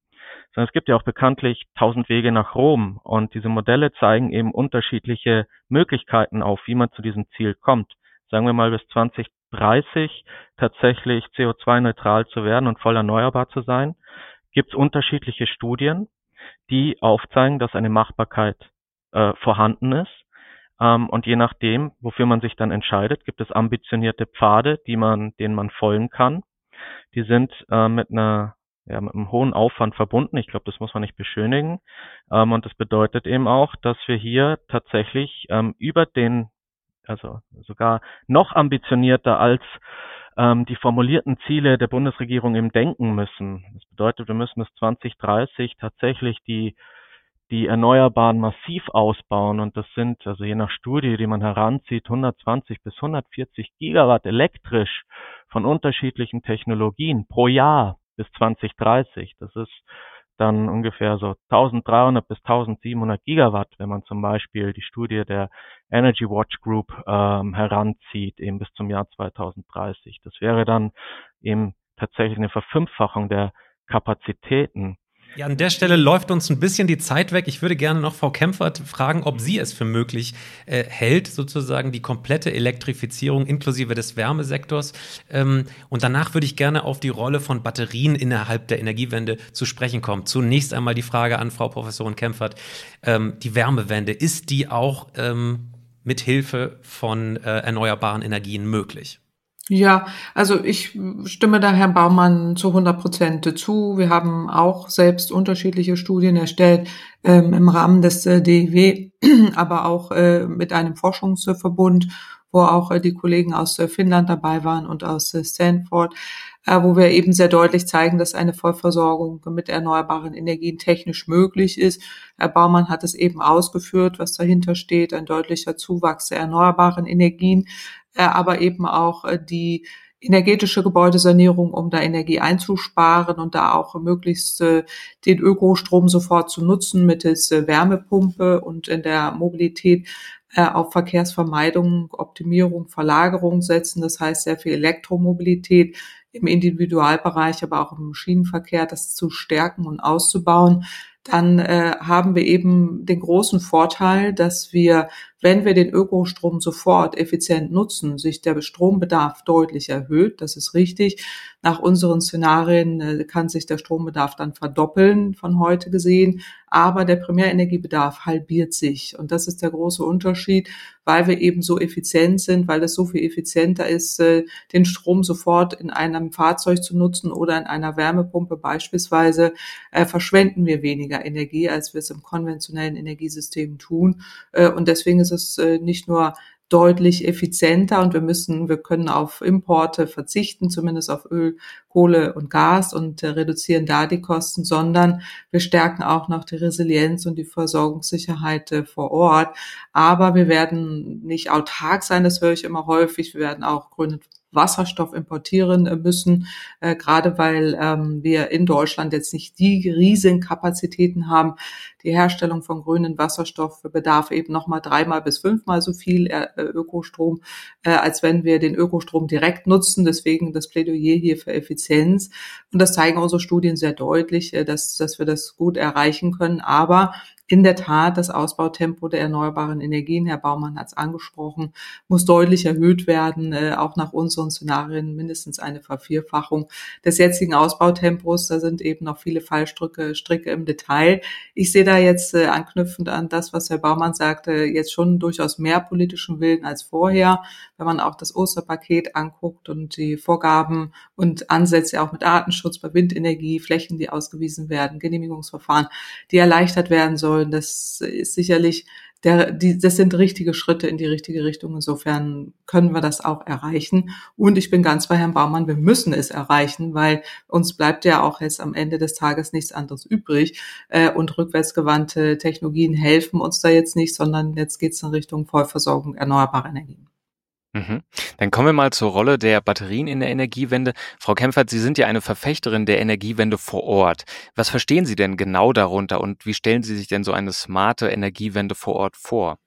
sondern es gibt ja auch bekanntlich tausend Wege nach Rom und diese Modelle zeigen eben unterschiedliche Möglichkeiten auf, wie man zu diesem Ziel kommt. Sagen wir mal bis 2030 tatsächlich CO2-neutral zu werden und voll erneuerbar zu sein, gibt es unterschiedliche Studien, die aufzeigen, dass eine Machbarkeit äh, vorhanden ist. Ähm, und je nachdem, wofür man sich dann entscheidet, gibt es ambitionierte Pfade, die man, denen man folgen kann. Die sind äh, mit einer ja, mit einem hohen Aufwand verbunden. Ich glaube, das muss man nicht beschönigen. Ähm, und das bedeutet eben auch, dass wir hier tatsächlich ähm, über den, also sogar noch ambitionierter als ähm, die formulierten Ziele der Bundesregierung eben denken müssen. Das bedeutet, wir müssen bis 2030 tatsächlich die die Erneuerbaren massiv ausbauen und das sind, also je nach Studie, die man heranzieht, 120 bis 140 Gigawatt elektrisch von unterschiedlichen Technologien pro Jahr bis 2030. Das ist dann ungefähr so 1300 bis 1700 Gigawatt, wenn man zum Beispiel die Studie der Energy Watch Group ähm, heranzieht, eben bis zum Jahr 2030. Das wäre dann eben tatsächlich eine Verfünffachung der Kapazitäten. Ja, an der Stelle läuft uns ein bisschen die Zeit weg. Ich würde gerne noch Frau Kempfert fragen, ob sie es für möglich äh, hält, sozusagen die komplette Elektrifizierung inklusive des Wärmesektors. Ähm, und danach würde ich gerne auf die Rolle von Batterien innerhalb der Energiewende zu sprechen kommen. Zunächst einmal die Frage an Frau Professorin Kempfert. Ähm, die Wärmewende, ist die auch ähm, mit Hilfe von äh, erneuerbaren Energien möglich? Ja, also ich stimme da Herrn Baumann zu 100 Prozent zu. Wir haben auch selbst unterschiedliche Studien erstellt ähm, im Rahmen des äh, DIW, aber auch äh, mit einem Forschungsverbund, wo auch äh, die Kollegen aus äh, Finnland dabei waren und aus äh, Stanford, äh, wo wir eben sehr deutlich zeigen, dass eine Vollversorgung mit erneuerbaren Energien technisch möglich ist. Herr Baumann hat es eben ausgeführt, was dahinter steht, ein deutlicher Zuwachs der erneuerbaren Energien aber eben auch äh, die energetische Gebäudesanierung, um da Energie einzusparen und da auch möglichst äh, den Ökostrom sofort zu nutzen mittels Wärmepumpe und in der Mobilität auf Verkehrsvermeidung, Optimierung, Verlagerung setzen. Das heißt sehr viel Elektromobilität im Individualbereich, aber auch im Schienenverkehr, das zu stärken und auszubauen. Dann äh, haben wir eben den großen Vorteil, dass wir wenn wir den Ökostrom sofort effizient nutzen, sich der Strombedarf deutlich erhöht. Das ist richtig. Nach unseren Szenarien äh, kann sich der Strombedarf dann verdoppeln von heute gesehen, aber der Primärenergiebedarf halbiert sich. Und das ist der große Unterschied, weil wir eben so effizient sind, weil es so viel effizienter ist, äh, den Strom sofort in einem Fahrzeug zu nutzen oder in einer Wärmepumpe beispielsweise, äh, verschwenden wir weniger Energie, als wir es im konventionellen Energiesystem tun. Und deswegen ist es äh, nicht nur deutlich effizienter und wir müssen, wir können auf Importe verzichten, zumindest auf Öl, Kohle und Gas und äh, reduzieren da die Kosten, sondern wir stärken auch noch die Resilienz und die Versorgungssicherheit äh, vor Ort. Aber wir werden nicht autark sein, das höre ich immer häufig. Wir werden auch grüne Wasserstoff importieren äh, müssen, äh, gerade weil ähm, wir in Deutschland jetzt nicht die riesigen Kapazitäten haben. Die Herstellung von grünen Wasserstoff bedarf eben nochmal dreimal bis fünfmal so viel äh, Ökostrom, äh, als wenn wir den Ökostrom direkt nutzen. Deswegen das Plädoyer hier für Effizienz. Und das zeigen unsere Studien sehr deutlich, äh, dass, dass wir das gut erreichen können. Aber in der Tat, das Ausbautempo der erneuerbaren Energien, Herr Baumann hat es angesprochen, muss deutlich erhöht werden, äh, auch nach unseren Szenarien mindestens eine Vervierfachung des jetzigen Ausbautempos. Da sind eben noch viele Fallstricke Stricke im Detail. Ich sehe da jetzt äh, anknüpfend an das, was Herr Baumann sagte, jetzt schon durchaus mehr politischen Willen als vorher, wenn man auch das Osterpaket anguckt und die Vorgaben und Ansätze auch mit Artenschutz bei Windenergie, Flächen, die ausgewiesen werden, Genehmigungsverfahren, die erleichtert werden sollen wollen. Das ist sicherlich der, die, das sind richtige Schritte in die richtige Richtung. Insofern können wir das auch erreichen. Und ich bin ganz bei Herrn Baumann, wir müssen es erreichen, weil uns bleibt ja auch jetzt am Ende des Tages nichts anderes übrig. Äh, und rückwärtsgewandte Technologien helfen uns da jetzt nicht, sondern jetzt geht es in Richtung Vollversorgung erneuerbarer Energien. Mhm. Dann kommen wir mal zur Rolle der Batterien in der Energiewende. Frau Kempfert, Sie sind ja eine Verfechterin der Energiewende vor Ort. Was verstehen Sie denn genau darunter und wie stellen Sie sich denn so eine smarte Energiewende vor Ort vor?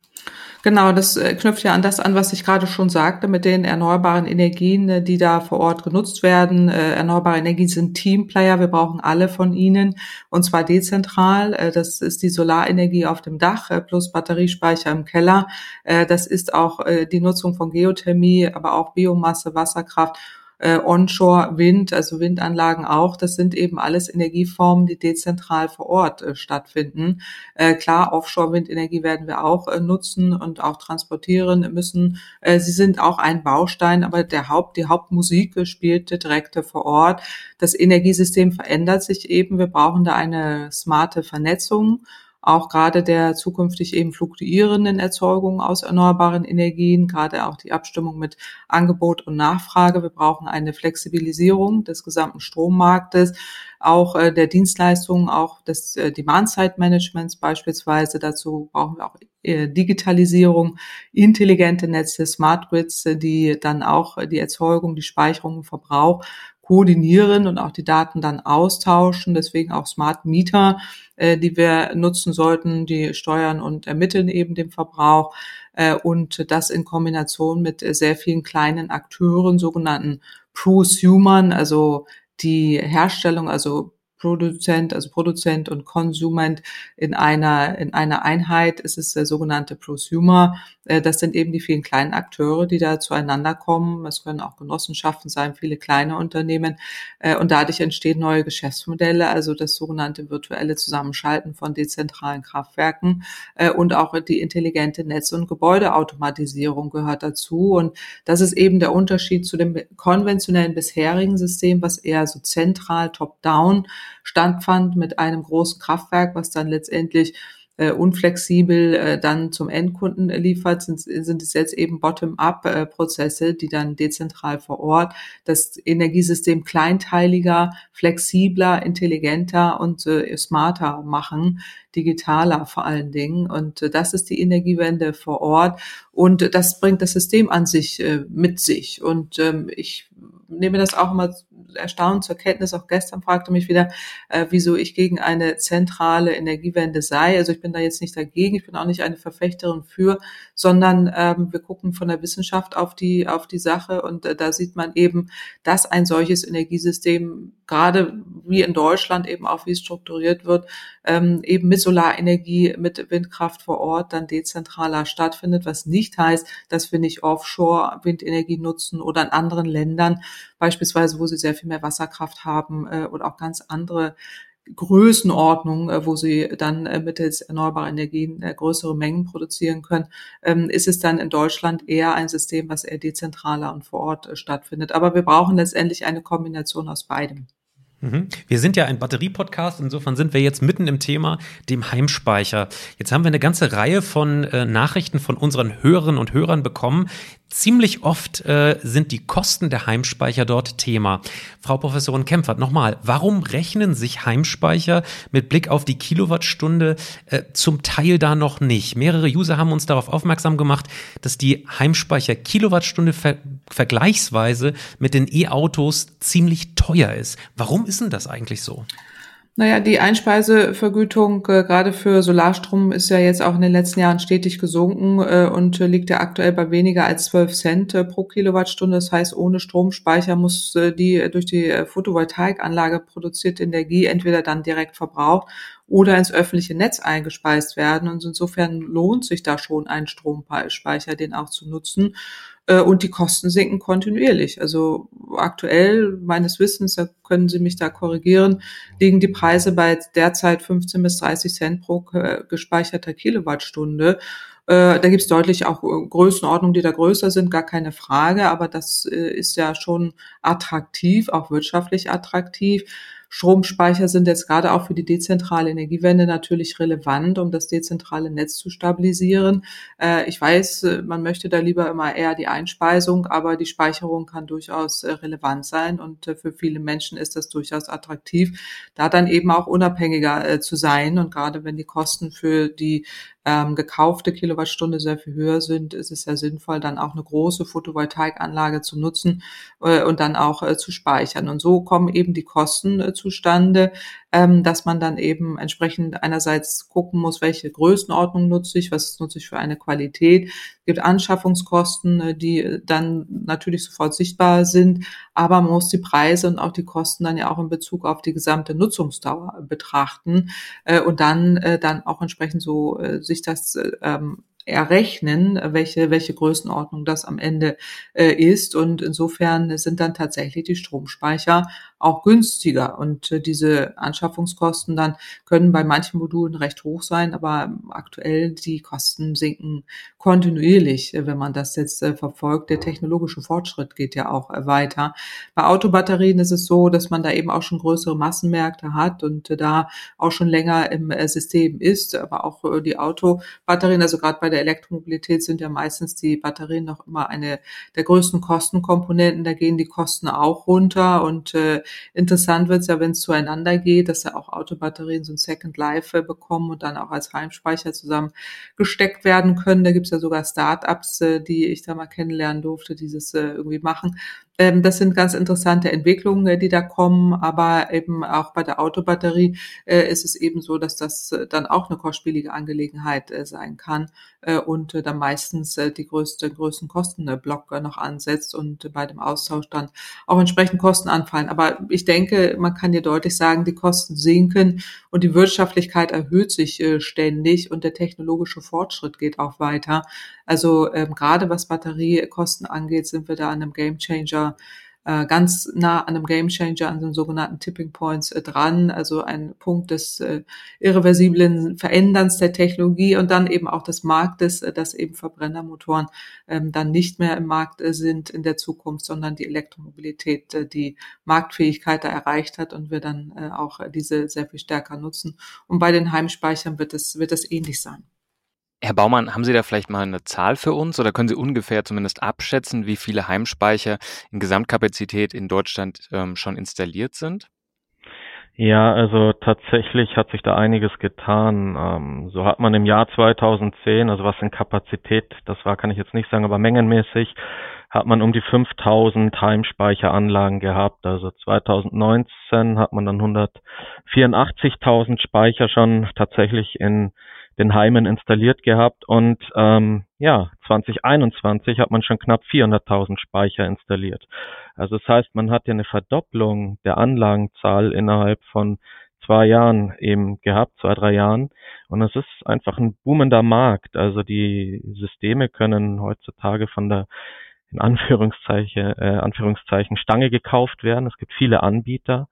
Genau, das äh, knüpft ja an das an, was ich gerade schon sagte, mit den erneuerbaren Energien, äh, die da vor Ort genutzt werden. Äh, erneuerbare Energien sind Teamplayer, wir brauchen alle von ihnen und zwar dezentral. Das ist die Solarenergie auf dem Dach plus Batteriespeicher im Keller. Das ist auch die Nutzung von Geothermie, aber auch Biomasse, Wasserkraft äh, Onshore Wind, also Windanlagen auch. Das sind eben alles Energieformen, die dezentral vor Ort äh, stattfinden. Äh, klar, Offshore-Windenergie werden wir auch äh, nutzen und auch transportieren müssen. Äh, sie sind auch ein Baustein, aber der Haupt, die Hauptmusik spielt direkt vor Ort. Das Energiesystem verändert sich eben. Wir brauchen da eine smarte Vernetzung auch gerade der zukünftig eben fluktuierenden Erzeugung aus erneuerbaren Energien, gerade auch die Abstimmung mit Angebot und Nachfrage. Wir brauchen eine Flexibilisierung des gesamten Strommarktes, auch äh, der Dienstleistungen, auch des äh, Demand-Side-Managements beispielsweise. Dazu brauchen wir auch äh, Digitalisierung, intelligente Netze, Smart Grids, die dann auch die Erzeugung, die Speicherung, Verbrauch koordinieren und auch die Daten dann austauschen. Deswegen auch Smart Meter, äh, die wir nutzen sollten, die steuern und ermitteln eben den Verbrauch. Äh, und das in Kombination mit sehr vielen kleinen Akteuren, sogenannten Prosumern, also die Herstellung, also Produzent, also Produzent und Konsument in einer, in einer Einheit. Es ist der sogenannte Prosumer. Äh, das sind eben die vielen kleinen Akteure, die da zueinander kommen. Es können auch Genossenschaften sein, viele kleine Unternehmen. Äh, und dadurch entstehen neue Geschäftsmodelle, also das sogenannte virtuelle Zusammenschalten von dezentralen Kraftwerken äh, und auch die intelligente Netz- und Gebäudeautomatisierung gehört dazu. Und das ist eben der Unterschied zu dem konventionellen bisherigen System, was eher so zentral top-down stattfand mit einem großen Kraftwerk, was dann letztendlich äh, unflexibel äh, dann zum Endkunden liefert, sind, sind es jetzt eben Bottom-up-Prozesse, die dann dezentral vor Ort das Energiesystem kleinteiliger, flexibler, intelligenter und äh, smarter machen, digitaler vor allen Dingen. Und äh, das ist die Energiewende vor Ort. Und das bringt das System an sich äh, mit sich. Und ähm, ich nehme das auch immer erstaunt zur Kenntnis. Auch gestern fragte mich wieder, äh, wieso ich gegen eine zentrale Energiewende sei. Also ich bin da jetzt nicht dagegen, ich bin auch nicht eine Verfechterin für, sondern ähm, wir gucken von der Wissenschaft auf die, auf die Sache und äh, da sieht man eben, dass ein solches Energiesystem, gerade wie in Deutschland eben auch, wie es strukturiert wird, ähm, eben mit Solarenergie, mit Windkraft vor Ort dann dezentraler stattfindet, was nicht heißt, dass wir nicht Offshore-Windenergie nutzen oder in anderen Ländern, beispielsweise, wo sie sehr viel mehr Wasserkraft haben äh, und auch ganz andere Größenordnung, äh, wo sie dann äh, mittels erneuerbarer Energien äh, größere Mengen produzieren können, ähm, ist es dann in Deutschland eher ein System, was eher dezentraler und vor Ort stattfindet. Aber wir brauchen letztendlich eine Kombination aus beidem. Mhm. Wir sind ja ein Batterie-Podcast, insofern sind wir jetzt mitten im Thema, dem Heimspeicher. Jetzt haben wir eine ganze Reihe von Nachrichten von unseren Hörerinnen und Hörern bekommen. Ziemlich oft äh, sind die Kosten der Heimspeicher dort Thema. Frau Professorin Kempfert, nochmal, warum rechnen sich Heimspeicher mit Blick auf die Kilowattstunde äh, zum Teil da noch nicht? Mehrere User haben uns darauf aufmerksam gemacht, dass die Heimspeicher Kilowattstunde ver vergleichsweise mit den E-Autos ziemlich teuer ist. Warum ist denn das eigentlich so? Naja, die Einspeisevergütung äh, gerade für Solarstrom ist ja jetzt auch in den letzten Jahren stetig gesunken äh, und liegt ja aktuell bei weniger als 12 Cent äh, pro Kilowattstunde. Das heißt, ohne Stromspeicher muss äh, die durch die äh, Photovoltaikanlage produzierte Energie entweder dann direkt verbraucht oder ins öffentliche Netz eingespeist werden. Und insofern lohnt sich da schon ein Stromspeicher, den auch zu nutzen. Äh, und die Kosten sinken kontinuierlich. Also aktuell meines Wissens, da können Sie mich da korrigieren, liegen die Preise bei derzeit 15 bis 30 Cent pro gespeicherter Kilowattstunde. Äh, da gibt's deutlich auch äh, Größenordnungen, die da größer sind, gar keine Frage, aber das ist ja schon attraktiv, auch wirtschaftlich attraktiv. Stromspeicher sind jetzt gerade auch für die dezentrale Energiewende natürlich relevant, um das dezentrale Netz zu stabilisieren. Äh, ich weiß, äh, man möchte da lieber immer eher die Einspeisung, aber die Speicherung kann durchaus äh, relevant sein und für viele Menschen ist das durchaus attraktiv, da dann eben auch unabhängiger zu sein. Und gerade wenn die Kosten für die ähm, gekaufte Kilowattstunde sehr viel höher sind, ist es ja sinnvoll, dann auch eine große Photovoltaikanlage zu nutzen äh, und dann auch äh, zu speichern. Und so kommen eben die Kosten äh, zustande, ähm, dass man dann eben entsprechend einerseits gucken muss, welche Größenordnung nutze ich, was nutze ich für eine Qualität. Es gibt Anschaffungskosten, äh, die dann natürlich sofort sichtbar sind, aber man muss die Preise und auch die Kosten dann ja auch in Bezug auf die gesamte Nutzungsdauer betrachten äh, und dann, äh, dann auch entsprechend so sich das ähm, errechnen, welche, welche Größenordnung das am Ende äh, ist. Und insofern sind dann tatsächlich die Stromspeicher auch günstiger. Und äh, diese Anschaffungskosten dann können bei manchen Modulen recht hoch sein, aber aktuell die Kosten sinken kontinuierlich, wenn man das jetzt äh, verfolgt. Der technologische Fortschritt geht ja auch äh, weiter. Bei Autobatterien ist es so, dass man da eben auch schon größere Massenmärkte hat und äh, da auch schon länger im System ist. Aber auch die Autobatterien, also gerade bei der Elektromobilität sind ja meistens die Batterien noch immer eine der größten Kostenkomponenten. Da gehen die Kosten auch runter und äh, interessant wird es ja, wenn es zueinander geht, dass ja auch Autobatterien so ein Second Life äh, bekommen und dann auch als Heimspeicher zusammen gesteckt werden können. Da gibt es ja sogar Start-ups, äh, die ich da mal kennenlernen durfte, dieses äh, irgendwie machen. Ähm, das sind ganz interessante Entwicklungen, äh, die da kommen, aber eben auch bei der Autobatterie äh, ist es eben so, dass das äh, dann auch eine kostspielige Angelegenheit sein kann und dann meistens die größte, größten Kostenblock noch ansetzt und bei dem Austausch dann auch entsprechend Kosten anfallen. Aber ich denke, man kann hier deutlich sagen, die Kosten sinken und die Wirtschaftlichkeit erhöht sich ständig und der technologische Fortschritt geht auch weiter. Also ähm, gerade was Batteriekosten angeht, sind wir da an einem Gamechanger äh, ganz nah an einem Gamechanger, an den sogenannten Tipping Points äh, dran, also ein Punkt des äh, irreversiblen Veränderns der Technologie und dann eben auch des Marktes, äh, dass eben Verbrennermotoren ähm, dann nicht mehr im Markt äh, sind in der Zukunft, sondern die Elektromobilität äh, die Marktfähigkeit da erreicht hat und wir dann äh, auch diese sehr viel stärker nutzen. Und bei den Heimspeichern wird es, wird es ähnlich sein. Herr Baumann, haben Sie da vielleicht mal eine Zahl für uns oder können Sie ungefähr zumindest abschätzen, wie viele Heimspeicher in Gesamtkapazität in Deutschland ähm, schon installiert sind? Ja, also tatsächlich hat sich da einiges getan. Ähm, so hat man im Jahr 2010, also was in Kapazität, das war, kann ich jetzt nicht sagen, aber mengenmäßig hat man um die 5000 Heimspeicheranlagen gehabt. Also 2019 hat man dann 184.000 Speicher schon tatsächlich in den Heimen installiert gehabt und ähm, ja, 2021 hat man schon knapp 400.000 Speicher installiert. Also das heißt, man hat ja eine Verdopplung der Anlagenzahl innerhalb von zwei Jahren eben gehabt, zwei, drei Jahren. Und es ist einfach ein boomender Markt. Also die Systeme können heutzutage von der in Anführungszeichen, äh, Anführungszeichen Stange gekauft werden. Es gibt viele Anbieter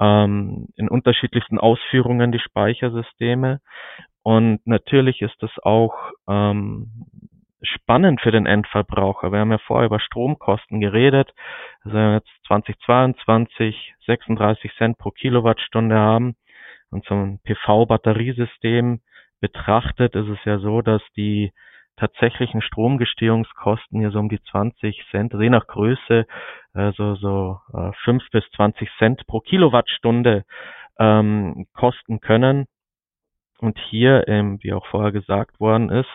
ähm, in unterschiedlichsten Ausführungen die Speichersysteme. Und natürlich ist es auch ähm, spannend für den Endverbraucher. Wir haben ja vorher über Stromkosten geredet. Also jetzt 2022 36 Cent pro Kilowattstunde haben und so ein PV-Batteriesystem betrachtet, ist es ja so, dass die tatsächlichen Stromgestehungskosten hier so um die 20 Cent, je nach Größe, also so äh, 5 bis 20 Cent pro Kilowattstunde ähm, kosten können. Und hier, ähm, wie auch vorher gesagt worden ist,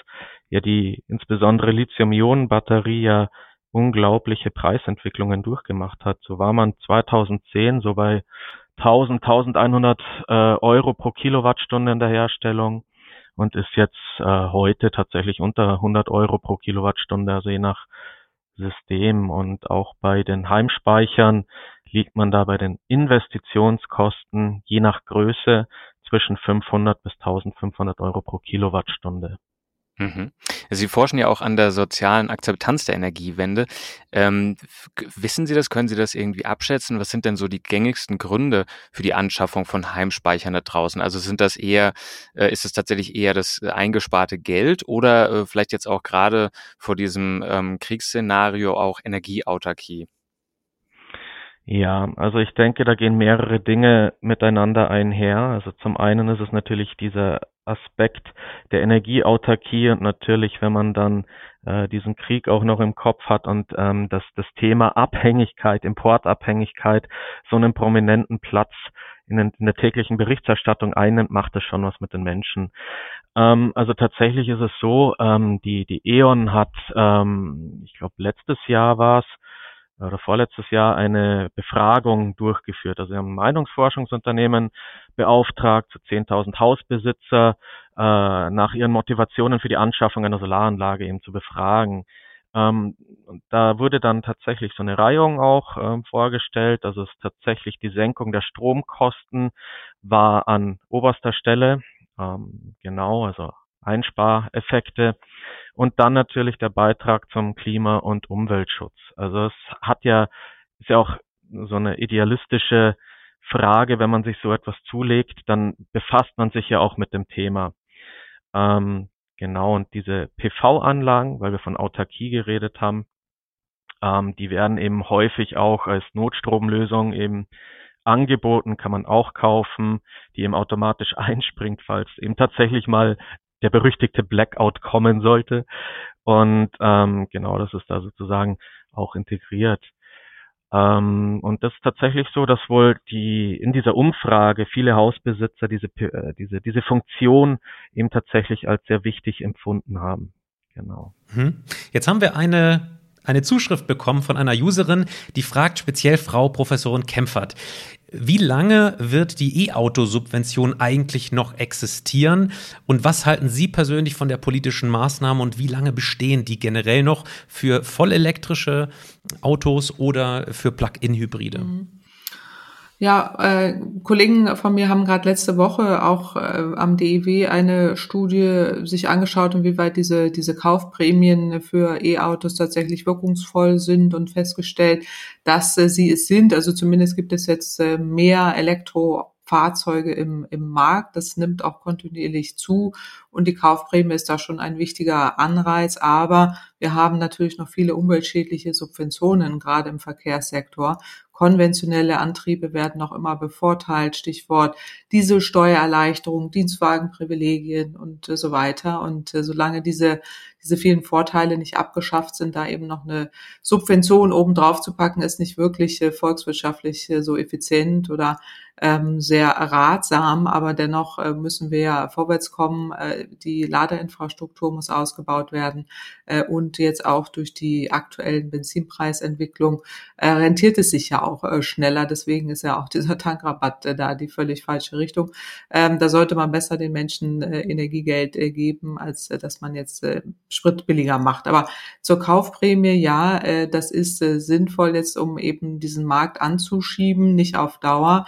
ja die insbesondere Lithium-Ionen-Batterie ja unglaubliche Preisentwicklungen durchgemacht hat. So war man 2010 so bei 1000, 1100 äh, Euro pro Kilowattstunde in der Herstellung und ist jetzt äh, heute tatsächlich unter 100 Euro pro Kilowattstunde, also je nach System und auch bei den Heimspeichern liegt man da bei den Investitionskosten je nach Größe zwischen 500 bis 1500 Euro pro Kilowattstunde. Mhm. Sie forschen ja auch an der sozialen Akzeptanz der Energiewende. Ähm, wissen Sie das? Können Sie das irgendwie abschätzen? Was sind denn so die gängigsten Gründe für die Anschaffung von Heimspeichern da draußen? Also sind das eher, äh, ist es tatsächlich eher das äh, eingesparte Geld oder äh, vielleicht jetzt auch gerade vor diesem ähm, Kriegsszenario auch Energieautarkie? Ja, also ich denke, da gehen mehrere Dinge miteinander einher. Also zum einen ist es natürlich dieser Aspekt der Energieautarkie und natürlich, wenn man dann äh, diesen Krieg auch noch im Kopf hat und ähm, dass das Thema Abhängigkeit, Importabhängigkeit so einen prominenten Platz in, den, in der täglichen Berichterstattung einnimmt, macht das schon was mit den Menschen. Ähm, also tatsächlich ist es so, ähm, die, die E.ON hat, ähm, ich glaube letztes Jahr war es, oder vorletztes Jahr eine Befragung durchgeführt. Also wir haben ein Meinungsforschungsunternehmen beauftragt, zu 10.000 Hausbesitzer äh, nach ihren Motivationen für die Anschaffung einer Solaranlage eben zu befragen. Ähm, da wurde dann tatsächlich so eine Reihung auch ähm, vorgestellt. Also es tatsächlich die Senkung der Stromkosten war an oberster Stelle. Ähm, genau, also Einspareffekte. Und dann natürlich der Beitrag zum Klima- und Umweltschutz. Also es hat ja, ist ja auch so eine idealistische Frage, wenn man sich so etwas zulegt, dann befasst man sich ja auch mit dem Thema. Ähm, genau, und diese PV-Anlagen, weil wir von Autarkie geredet haben, ähm, die werden eben häufig auch als Notstromlösung eben angeboten, kann man auch kaufen, die eben automatisch einspringt, falls eben tatsächlich mal der berüchtigte Blackout kommen sollte. Und ähm, genau, das ist da sozusagen auch integriert. Ähm, und das ist tatsächlich so, dass wohl die in dieser Umfrage viele Hausbesitzer diese, äh, diese, diese Funktion eben tatsächlich als sehr wichtig empfunden haben. Genau. Mhm. Jetzt haben wir eine eine Zuschrift bekommen von einer Userin, die fragt speziell Frau Professorin Kempfert. Wie lange wird die E-Auto-Subvention eigentlich noch existieren? Und was halten Sie persönlich von der politischen Maßnahme und wie lange bestehen die generell noch für vollelektrische Autos oder für Plug-in-Hybride? Mhm. Ja, äh, Kollegen von mir haben gerade letzte Woche auch äh, am DEW eine Studie sich angeschaut, inwieweit diese, diese Kaufprämien für E-Autos tatsächlich wirkungsvoll sind und festgestellt, dass äh, sie es sind. Also zumindest gibt es jetzt äh, mehr Elektro Fahrzeuge im, im Markt. Das nimmt auch kontinuierlich zu und die Kaufprämie ist da schon ein wichtiger Anreiz. Aber wir haben natürlich noch viele umweltschädliche Subventionen, gerade im Verkehrssektor. Konventionelle Antriebe werden noch immer bevorteilt. Stichwort Dieselsteuererleichterung, Dienstwagenprivilegien und äh, so weiter. Und äh, solange diese, diese vielen Vorteile nicht abgeschafft sind, da eben noch eine Subvention obendrauf zu packen, ist nicht wirklich äh, volkswirtschaftlich so effizient oder ähm, sehr ratsam, aber dennoch äh, müssen wir ja vorwärts kommen. Äh, die Ladeinfrastruktur muss ausgebaut werden äh, und jetzt auch durch die aktuellen Benzinpreisentwicklung äh, rentiert es sich ja auch äh, schneller. Deswegen ist ja auch dieser Tankrabatt äh, da die völlig falsche Richtung. Ähm, da sollte man besser den Menschen äh, Energiegeld äh, geben, als äh, dass man jetzt äh, Sprit billiger macht. Aber zur Kaufprämie, ja, äh, das ist äh, sinnvoll jetzt, um eben diesen Markt anzuschieben, nicht auf Dauer.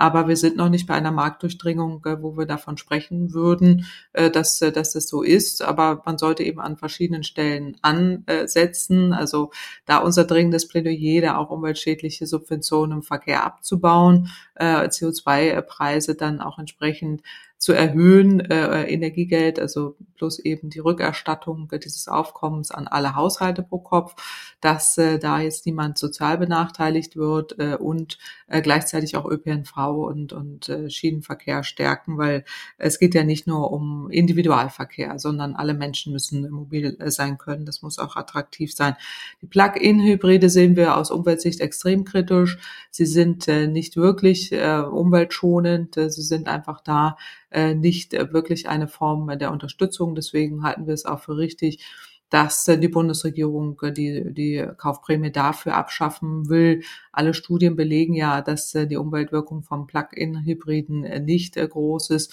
Aber wir sind noch nicht bei einer Marktdurchdringung, äh, wo wir davon sprechen würden, äh, dass, äh, dass es so ist. Aber man sollte eben an verschiedenen Stellen ansetzen. Also da unser dringendes Plädoyer, da auch umweltschädliche Subventionen im Verkehr abzubauen, CO2-Preise dann auch entsprechend zu erhöhen, äh, Energiegeld, also plus eben die Rückerstattung dieses Aufkommens an alle Haushalte pro Kopf, dass äh, da jetzt niemand sozial benachteiligt wird äh, und äh, gleichzeitig auch ÖPNV und, und äh, Schienenverkehr stärken, weil es geht ja nicht nur um Individualverkehr, sondern alle Menschen müssen mobil äh, sein können. Das muss auch attraktiv sein. Die Plug-in-Hybride sehen wir aus Umweltsicht extrem kritisch. Sie sind äh, nicht wirklich äh, umweltschonend. Äh, sie sind einfach da, äh, nicht äh, wirklich eine Form der Unterstützung. Deswegen halten wir es auch für richtig, dass äh, die Bundesregierung die, die Kaufprämie dafür abschaffen will. Alle Studien belegen ja, dass die Umweltwirkung von Plug-in-Hybriden nicht groß ist.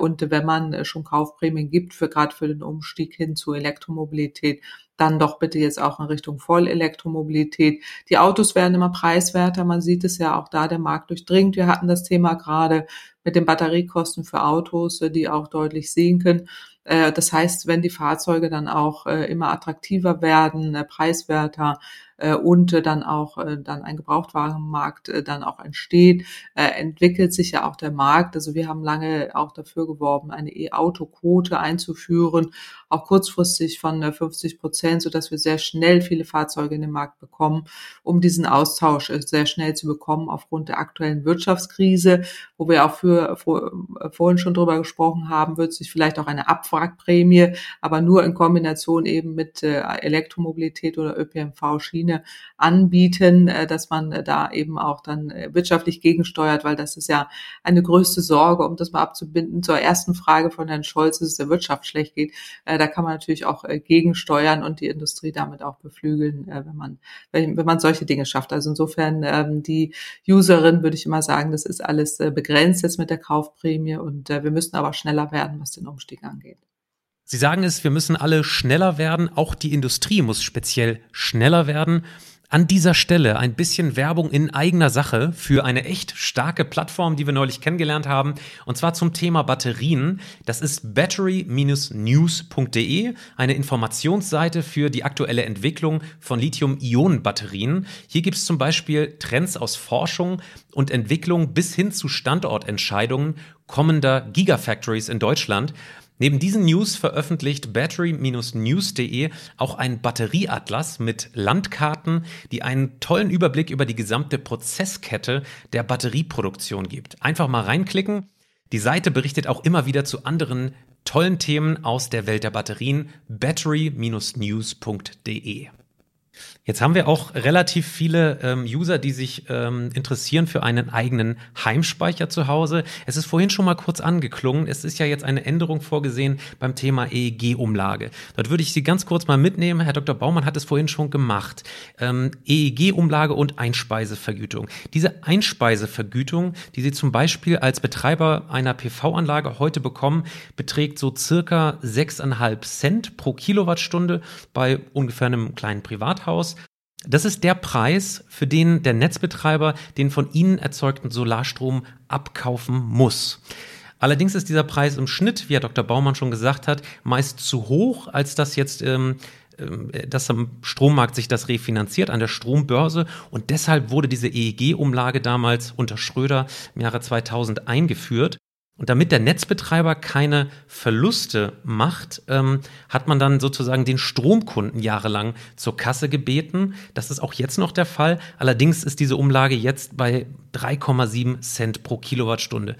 Und wenn man schon Kaufprämien gibt, für gerade für den Umstieg hin zu Elektromobilität, dann doch bitte jetzt auch in Richtung Vollelektromobilität. Die Autos werden immer preiswerter. Man sieht es ja auch da, der Markt durchdringt. Wir hatten das Thema gerade mit den Batteriekosten für Autos, äh, die auch deutlich sinken. Äh, das heißt, wenn die Fahrzeuge dann auch äh, immer attraktiver werden, preiswerter, äh, und äh, dann auch äh, dann ein Gebrauchtwagenmarkt äh, dann auch entsteht, äh, entwickelt sich ja auch der Markt. Also wir haben lange auch dafür geworben, eine E-Auto-Quote einzuführen, auch kurzfristig von äh, 50 Prozent, so dass wir sehr schnell viele Fahrzeuge in den Markt bekommen, um diesen Austausch äh, sehr schnell zu bekommen aufgrund der aktuellen Wirtschaftskrise, wo wir auch für, vor, äh, vorhin schon drüber gesprochen haben, wird sich vielleicht auch eine Abwrackprämie, aber nur in Kombination eben mit äh, Elektromobilität oder ÖPNV-Schiene Schiene anbieten, äh, dass man äh, da eben auch dann äh, wirtschaftlich gegensteuert, weil das ist ja eine größte Sorge, um das mal abzubinden. Zur ersten Frage von Herrn Scholz, dass es der Wirtschaft schlecht geht. Da kann man natürlich auch gegensteuern und die Industrie damit auch beflügeln, wenn man, wenn, man solche Dinge schafft. Also insofern ähm, die Userin würde ich immer sagen, das ist alles begrenzt jetzt mit der Kaufprämie und wir müssen aber schneller werden, was den Umstieg angeht. Sie sagen es, wir müssen alle schneller werden, auch die Industrie muss speziell schneller werden. An dieser Stelle ein bisschen Werbung in eigener Sache für eine echt starke Plattform, die wir neulich kennengelernt haben, und zwar zum Thema Batterien. Das ist battery-news.de, eine Informationsseite für die aktuelle Entwicklung von Lithium-Ionen-Batterien. Hier gibt es zum Beispiel Trends aus Forschung und Entwicklung bis hin zu Standortentscheidungen kommender Gigafactories in Deutschland. Neben diesen News veröffentlicht battery-news.de auch ein Batterieatlas mit Landkarten, die einen tollen Überblick über die gesamte Prozesskette der Batterieproduktion gibt. Einfach mal reinklicken. Die Seite berichtet auch immer wieder zu anderen tollen Themen aus der Welt der Batterien. battery-news.de Jetzt haben wir auch relativ viele ähm, User, die sich ähm, interessieren für einen eigenen Heimspeicher zu Hause. Es ist vorhin schon mal kurz angeklungen. Es ist ja jetzt eine Änderung vorgesehen beim Thema EEG-Umlage. Dort würde ich Sie ganz kurz mal mitnehmen. Herr Dr. Baumann hat es vorhin schon gemacht. Ähm, EEG-Umlage und Einspeisevergütung. Diese Einspeisevergütung, die Sie zum Beispiel als Betreiber einer PV-Anlage heute bekommen, beträgt so circa 6,5 Cent pro Kilowattstunde bei ungefähr einem kleinen Privathaus. Das ist der Preis, für den der Netzbetreiber den von Ihnen erzeugten Solarstrom abkaufen muss. Allerdings ist dieser Preis im Schnitt, wie Herr Dr. Baumann schon gesagt hat, meist zu hoch, als dass jetzt ähm, äh, dass am Strommarkt sich das refinanziert an der Strombörse und deshalb wurde diese EEG-Umlage damals unter Schröder im Jahre 2000 eingeführt. Und damit der Netzbetreiber keine Verluste macht, ähm, hat man dann sozusagen den Stromkunden jahrelang zur Kasse gebeten. Das ist auch jetzt noch der Fall. Allerdings ist diese Umlage jetzt bei 3,7 Cent pro Kilowattstunde.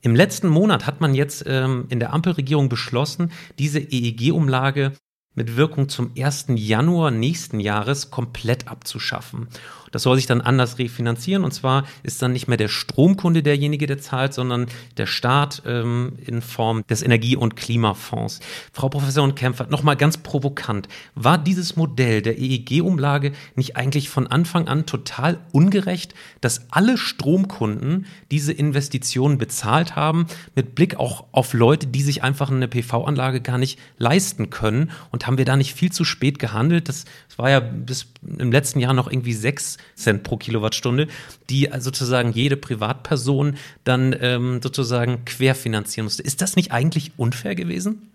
Im letzten Monat hat man jetzt ähm, in der Ampelregierung beschlossen, diese EEG-Umlage mit Wirkung zum 1. Januar nächsten Jahres komplett abzuschaffen. Das soll sich dann anders refinanzieren. Und zwar ist dann nicht mehr der Stromkunde derjenige, der zahlt, sondern der Staat ähm, in Form des Energie- und Klimafonds. Frau Professorin Kempfert, nochmal ganz provokant. War dieses Modell der EEG-Umlage nicht eigentlich von Anfang an total ungerecht, dass alle Stromkunden diese Investitionen bezahlt haben, mit Blick auch auf Leute, die sich einfach eine PV-Anlage gar nicht leisten können? Und haben wir da nicht viel zu spät gehandelt? Das, das war ja bis im letzten Jahr noch irgendwie sechs Cent pro Kilowattstunde, die sozusagen jede Privatperson dann ähm, sozusagen querfinanzieren musste. Ist das nicht eigentlich unfair gewesen?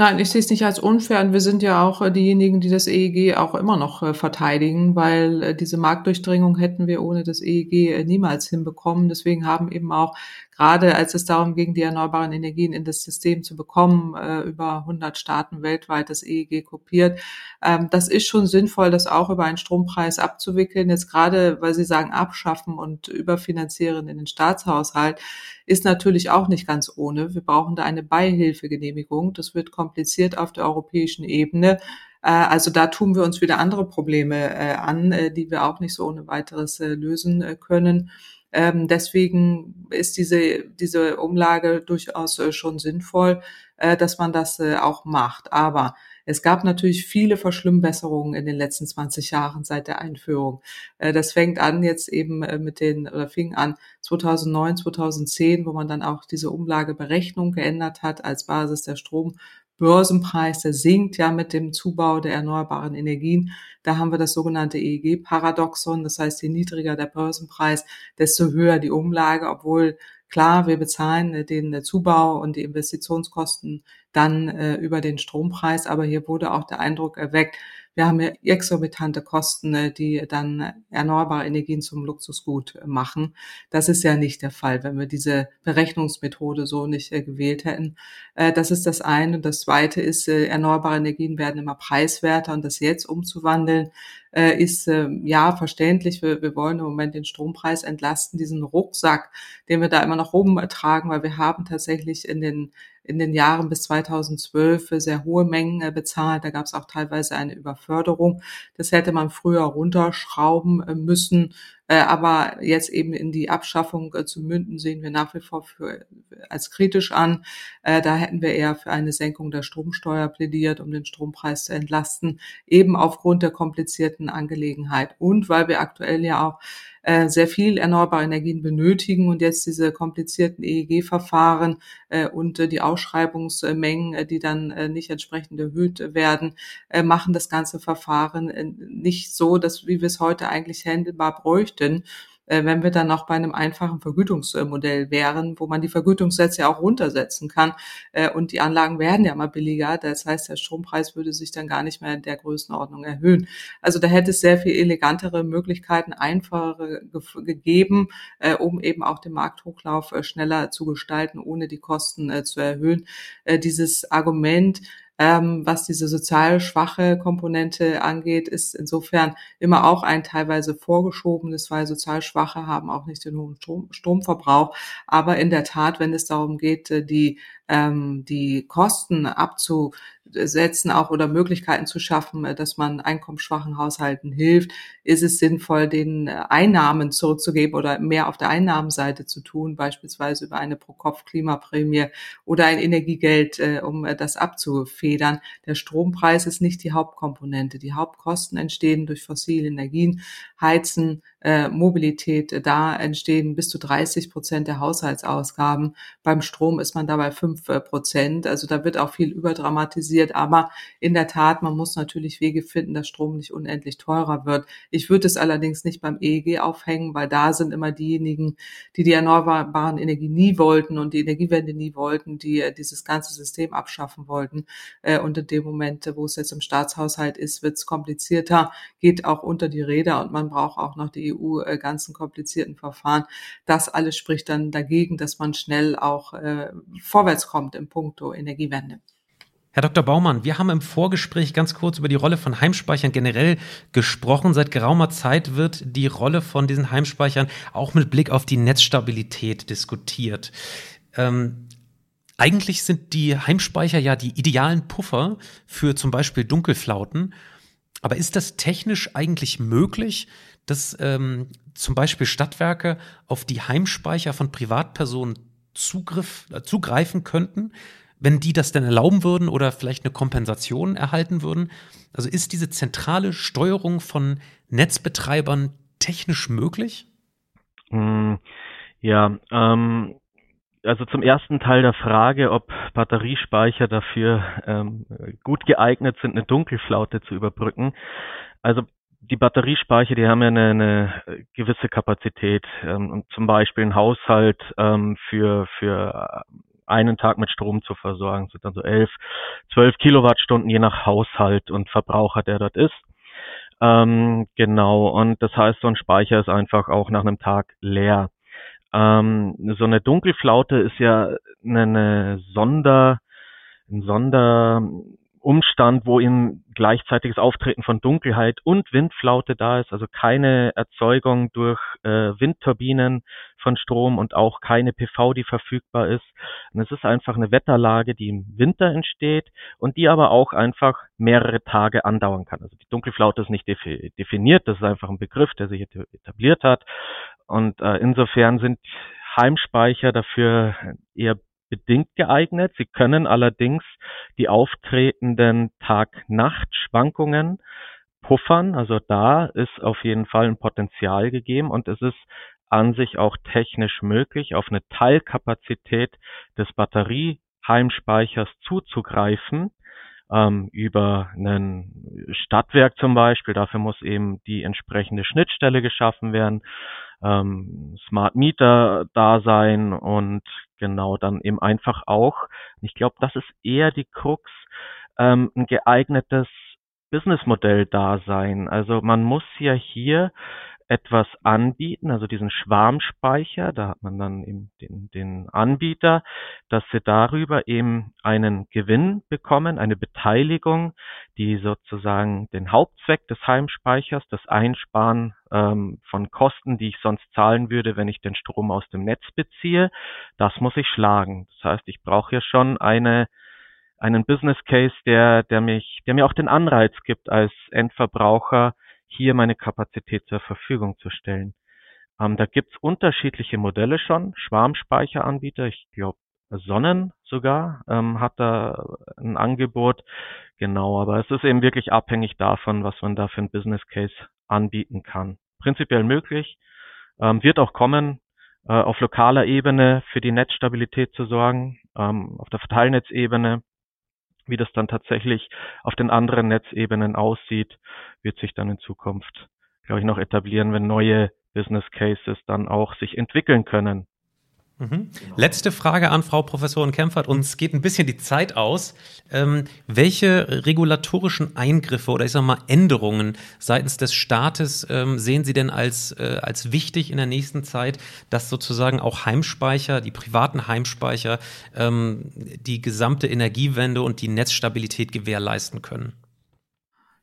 Nein, ich sehe es nicht als unfair und wir sind ja auch äh, diejenigen, die das EEG auch immer noch äh, verteidigen, weil äh, diese Marktdurchdringung hätten wir ohne das EEG niemals hinbekommen. Deswegen haben eben auch gerade als es darum ging, die erneuerbaren Energien in das System zu bekommen, über 100 Staaten weltweit das EEG kopiert. Ähm, das ist schon sinnvoll, das auch über einen Strompreis abzuwickeln. Jetzt gerade, weil Sie sagen, abschaffen und überfinanzieren in den Staatshaushalt, ist natürlich auch nicht ganz ohne. Wir brauchen da eine Beihilfegenehmigung. Das wird kompliziert auf der europäischen Ebene. Äh, also da tun wir uns wieder andere Probleme äh, an, äh, die wir auch nicht so ohne weiteres lösen können. Ähm, deswegen ist diese, diese Umlage durchaus schon sinnvoll, äh, dass man das äh, auch macht. Aber es gab natürlich viele Verschlimmbesserungen in den letzten 20 Jahren seit der Einführung. Äh, das fängt an jetzt eben äh, mit den, oder fing an 2009, 2010, wo man dann auch diese Umlageberechnung geändert hat als Basis der Strom Börsenpreis, der sinkt ja mit dem Zubau der erneuerbaren Energien. Da haben wir das sogenannte EEG-Paradoxon. Das heißt, je niedriger der Börsenpreis, desto höher die Umlage, obwohl klar, wir bezahlen den Zubau und die Investitionskosten dann äh, über den Strompreis. Aber hier wurde auch der Eindruck erweckt, wir haben ja exorbitante Kosten, äh, die dann erneuerbare Energien zum Luxusgut äh, machen. Das ist ja nicht der Fall, wenn wir diese Berechnungsmethode so nicht äh, gewählt hätten. Das ist das eine. Das zweite ist, erneuerbare Energien werden immer preiswerter und das jetzt umzuwandeln, ist ja verständlich. Wir, wir wollen im Moment den Strompreis entlasten, diesen Rucksack, den wir da immer noch rumtragen, weil wir haben tatsächlich in den in den Jahren bis 2012 für sehr hohe Mengen äh, bezahlt. Da gab es auch teilweise eine Überförderung. Das hätte man früher runterschrauben äh, müssen. Äh, aber jetzt eben in die Abschaffung zu münden, sehen wir nach wie vor für, als kritisch an. Da hätten wir eher für eine Senkung der Stromsteuer plädiert, um den Strompreis zu entlasten, eben aufgrund der komplizierten Angelegenheit und weil wir aktuell ja auch äh, sehr viel erneuerbare Energien benötigen und jetzt diese komplizierten EEG-Verfahren äh, und äh, die Ausschreibungsmengen, äh, die dann äh, nicht entsprechend erhöht werden, äh, machen das ganze Verfahren äh, nicht so, dass wie wir es heute eigentlich händelbar bräuchten. Äh, wenn wir dann auch bei einem einfachen Vergütungsmodell wären, wo man die Vergütungssätze ja auch runtersetzen kann. Äh, und die Anlagen werden ja mal billiger. Das heißt, der Strompreis würde sich dann gar nicht mehr in der Größenordnung erhöhen. Also da hätte es sehr viel elegantere Möglichkeiten, einfachere gegeben, äh, um eben auch den Markthochlauf schneller zu gestalten, ohne die Kosten zu erhöhen. Dieses Argument, ähm, was diese sozial schwache Komponente angeht, ist insofern immer auch ein teilweise vorgeschobenes, weil sozial Schwache haben auch nicht den hohen Strom, Stromverbrauch. Aber in der Tat, wenn es darum geht, äh, die ähm, die Kosten abzusetzen auch oder Möglichkeiten zu schaffen, äh, dass man einkommensschwachen Haushalten hilft, ist es sinnvoll, den äh, Einnahmen zurückzugeben oder mehr auf der Einnahmenseite zu tun, beispielsweise über eine Pro-Kopf-Klimaprämie oder ein Energiegeld, äh, um das abzufedern. Der Strompreis ist nicht die Hauptkomponente. Die Hauptkosten entstehen durch fossile Energien, Heizen, äh, Mobilität, äh, da entstehen bis zu 30 Prozent der Haushaltsausgaben. Beim Strom ist man dabei fünf äh, Prozent. Also da wird auch viel überdramatisiert. Aber in der Tat, man muss natürlich Wege finden, dass Strom nicht unendlich teurer wird. Ich würde es allerdings nicht beim EEG aufhängen, weil da sind immer diejenigen, die die erneuerbaren Energien nie wollten und die Energiewende nie wollten, die äh, dieses ganze System abschaffen wollten. Und in dem Moment, wo es jetzt im Staatshaushalt ist, wird es komplizierter, geht auch unter die Räder und man braucht auch noch die EU äh, ganzen komplizierten Verfahren. Das alles spricht dann dagegen, dass man schnell auch äh, vorwärts kommt im Punkto Energiewende. Herr Dr. Baumann, wir haben im Vorgespräch ganz kurz über die Rolle von Heimspeichern generell gesprochen. Seit geraumer Zeit wird die Rolle von diesen Heimspeichern auch mit Blick auf die Netzstabilität diskutiert. Ähm, eigentlich sind die Heimspeicher ja die idealen Puffer für zum Beispiel Dunkelflauten. Aber ist das technisch eigentlich möglich, dass ähm, zum Beispiel Stadtwerke auf die Heimspeicher von Privatpersonen Zugriff, äh, zugreifen könnten, wenn die das denn erlauben würden oder vielleicht eine Kompensation erhalten würden? Also ist diese zentrale Steuerung von Netzbetreibern technisch möglich? Hm, ja, ähm, also zum ersten Teil der Frage, ob Batteriespeicher dafür ähm, gut geeignet sind, eine Dunkelflaute zu überbrücken. Also die Batteriespeicher, die haben ja eine, eine gewisse Kapazität. Ähm, zum Beispiel ein Haushalt ähm, für, für einen Tag mit Strom zu versorgen, das sind dann so elf, zwölf Kilowattstunden je nach Haushalt und Verbraucher, der dort ist. Ähm, genau, und das heißt, so ein Speicher ist einfach auch nach einem Tag leer. Ähm, so eine Dunkelflaute ist ja eine, eine Sonder, ein Sonder, Umstand, wo eben gleichzeitiges Auftreten von Dunkelheit und Windflaute da ist, also keine Erzeugung durch äh, Windturbinen von Strom und auch keine PV, die verfügbar ist. Und es ist einfach eine Wetterlage, die im Winter entsteht und die aber auch einfach mehrere Tage andauern kann. Also die Dunkelflaute ist nicht definiert, das ist einfach ein Begriff, der sich etabliert hat. Und äh, insofern sind Heimspeicher dafür eher bedingt geeignet. Sie können allerdings die auftretenden Tag-Nacht-Schwankungen puffern. Also da ist auf jeden Fall ein Potenzial gegeben und es ist an sich auch technisch möglich, auf eine Teilkapazität des Batterieheimspeichers zuzugreifen ähm, über ein Stadtwerk zum Beispiel. Dafür muss eben die entsprechende Schnittstelle geschaffen werden, ähm, Smart Meter da sein und genau dann eben einfach auch, ich glaube, das ist eher die Krux, ähm, ein geeignetes Businessmodell da sein. Also man muss ja hier etwas anbieten, also diesen Schwarmspeicher, da hat man dann eben den, den Anbieter, dass sie darüber eben einen Gewinn bekommen, eine Beteiligung, die sozusagen den Hauptzweck des Heimspeichers, das Einsparen ähm, von Kosten, die ich sonst zahlen würde, wenn ich den Strom aus dem Netz beziehe, das muss ich schlagen. Das heißt, ich brauche ja schon eine einen Business Case, der, der mich, der mir auch den Anreiz gibt, als Endverbraucher hier meine Kapazität zur Verfügung zu stellen. Ähm, da gibt's unterschiedliche Modelle schon, Schwarmspeicheranbieter, ich glaube Sonnen sogar ähm, hat da ein Angebot. Genau, aber es ist eben wirklich abhängig davon, was man da für ein Business Case anbieten kann. Prinzipiell möglich, ähm, wird auch kommen, äh, auf lokaler Ebene für die Netzstabilität zu sorgen, ähm, auf der Verteilnetzebene. Wie das dann tatsächlich auf den anderen Netzebenen aussieht, wird sich dann in Zukunft, glaube ich, noch etablieren, wenn neue Business Cases dann auch sich entwickeln können. Mhm. Letzte Frage an Frau Professorin Kempfert. Uns geht ein bisschen die Zeit aus. Ähm, welche regulatorischen Eingriffe oder ich sag mal Änderungen seitens des Staates ähm, sehen Sie denn als, äh, als wichtig in der nächsten Zeit, dass sozusagen auch Heimspeicher, die privaten Heimspeicher, ähm, die gesamte Energiewende und die Netzstabilität gewährleisten können?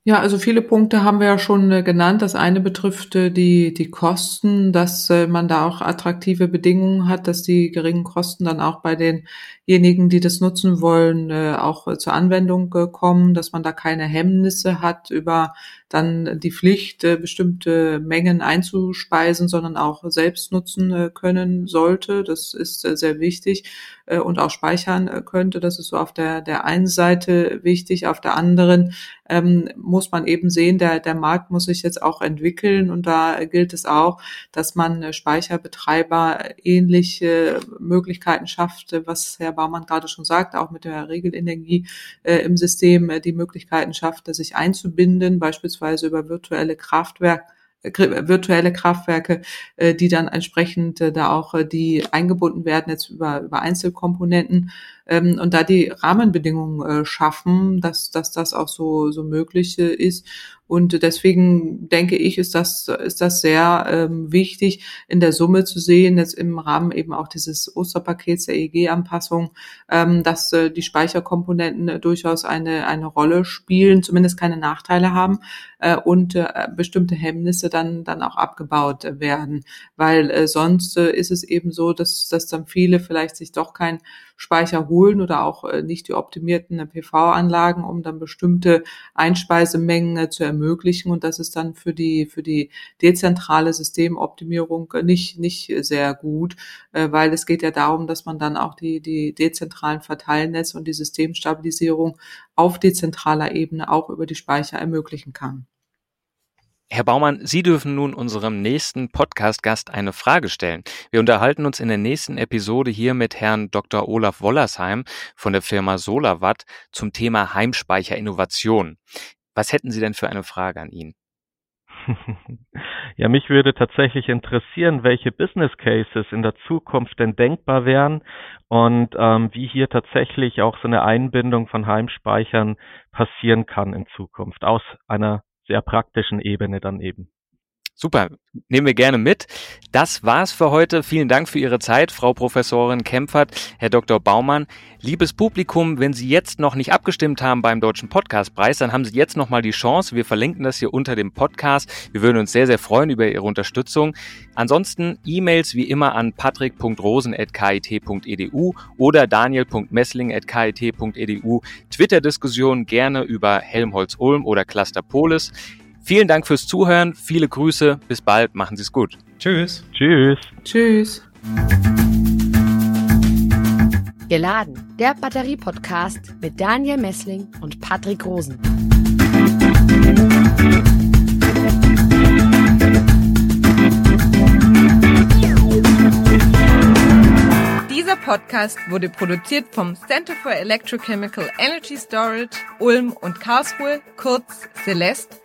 Ja, also viele Punkte haben wir ja schon äh, genannt. Das eine betrifft äh, die, die Kosten, dass äh, man da auch attraktive Bedingungen hat, dass die geringen Kosten dann auch bei denjenigen, die das nutzen wollen, auch zur Anwendung kommen, dass man da keine Hemmnisse hat über dann die Pflicht, bestimmte Mengen einzuspeisen, sondern auch selbst nutzen können sollte. Das ist sehr wichtig und auch speichern könnte. Das ist so auf der, der einen Seite wichtig. Auf der anderen ähm, muss man eben sehen, der, der Markt muss sich jetzt auch entwickeln und da gilt es auch, dass man Speicherbetreiber ähnliche Möglichkeiten schafft, was Herr Baumann gerade schon sagte, auch mit der Regelenergie äh, im System äh, die Möglichkeiten schafft, sich einzubinden, beispielsweise über virtuelle Kraftwerke virtuelle Kraftwerke, äh, die dann entsprechend äh, da auch äh, die eingebunden werden jetzt über, über Einzelkomponenten ähm, und da die Rahmenbedingungen schaffen, dass, dass das auch so, so möglich ist. Und deswegen denke ich, ist das, ist das sehr ähm, wichtig, in der Summe zu sehen, jetzt im Rahmen eben auch dieses Osterpakets der EEG-Anpassung, ähm, dass äh, die Speicherkomponenten äh, durchaus eine, eine Rolle spielen, zumindest keine Nachteile haben äh, und äh, bestimmte Hemmnisse dann, dann auch abgebaut werden. Weil äh, sonst äh, ist es eben so, dass, dass dann viele vielleicht sich doch kein Speicher holen oder auch äh, nicht die optimierten äh, PV-Anlagen, um dann bestimmte Einspeisemengen äh, zu ermöglichen. Und das ist dann für die, für die dezentrale Systemoptimierung nicht, nicht sehr gut, weil es geht ja darum, dass man dann auch die, die dezentralen Verteilnetze und die Systemstabilisierung auf dezentraler Ebene auch über die Speicher ermöglichen kann. Herr Baumann, Sie dürfen nun unserem nächsten Podcast-Gast eine Frage stellen. Wir unterhalten uns in der nächsten Episode hier mit Herrn Dr. Olaf Wollersheim von der Firma SolarWatt zum Thema Heimspeicherinnovation. Was hätten Sie denn für eine Frage an ihn? Ja, mich würde tatsächlich interessieren, welche Business Cases in der Zukunft denn denkbar wären und ähm, wie hier tatsächlich auch so eine Einbindung von Heimspeichern passieren kann in Zukunft aus einer sehr praktischen Ebene dann eben. Super, nehmen wir gerne mit. Das war's für heute. Vielen Dank für Ihre Zeit, Frau Professorin Kempfert, Herr Dr. Baumann. Liebes Publikum, wenn Sie jetzt noch nicht abgestimmt haben beim Deutschen Podcastpreis, dann haben Sie jetzt noch mal die Chance. Wir verlinken das hier unter dem Podcast. Wir würden uns sehr, sehr freuen über Ihre Unterstützung. Ansonsten E-Mails wie immer an patrick.rosen.kit.edu oder daniel.messling.kit.edu. Twitter-Diskussionen gerne über Helmholtz-Ulm oder Cluster Polis. Vielen Dank fürs Zuhören, viele Grüße, bis bald, machen Sie es gut. Tschüss. Tschüss. Tschüss. Geladen, der Batterie-Podcast mit Daniel Messling und Patrick Rosen. Dieser Podcast wurde produziert vom Center for Electrochemical Energy Storage Ulm und Karlsruhe, kurz Celeste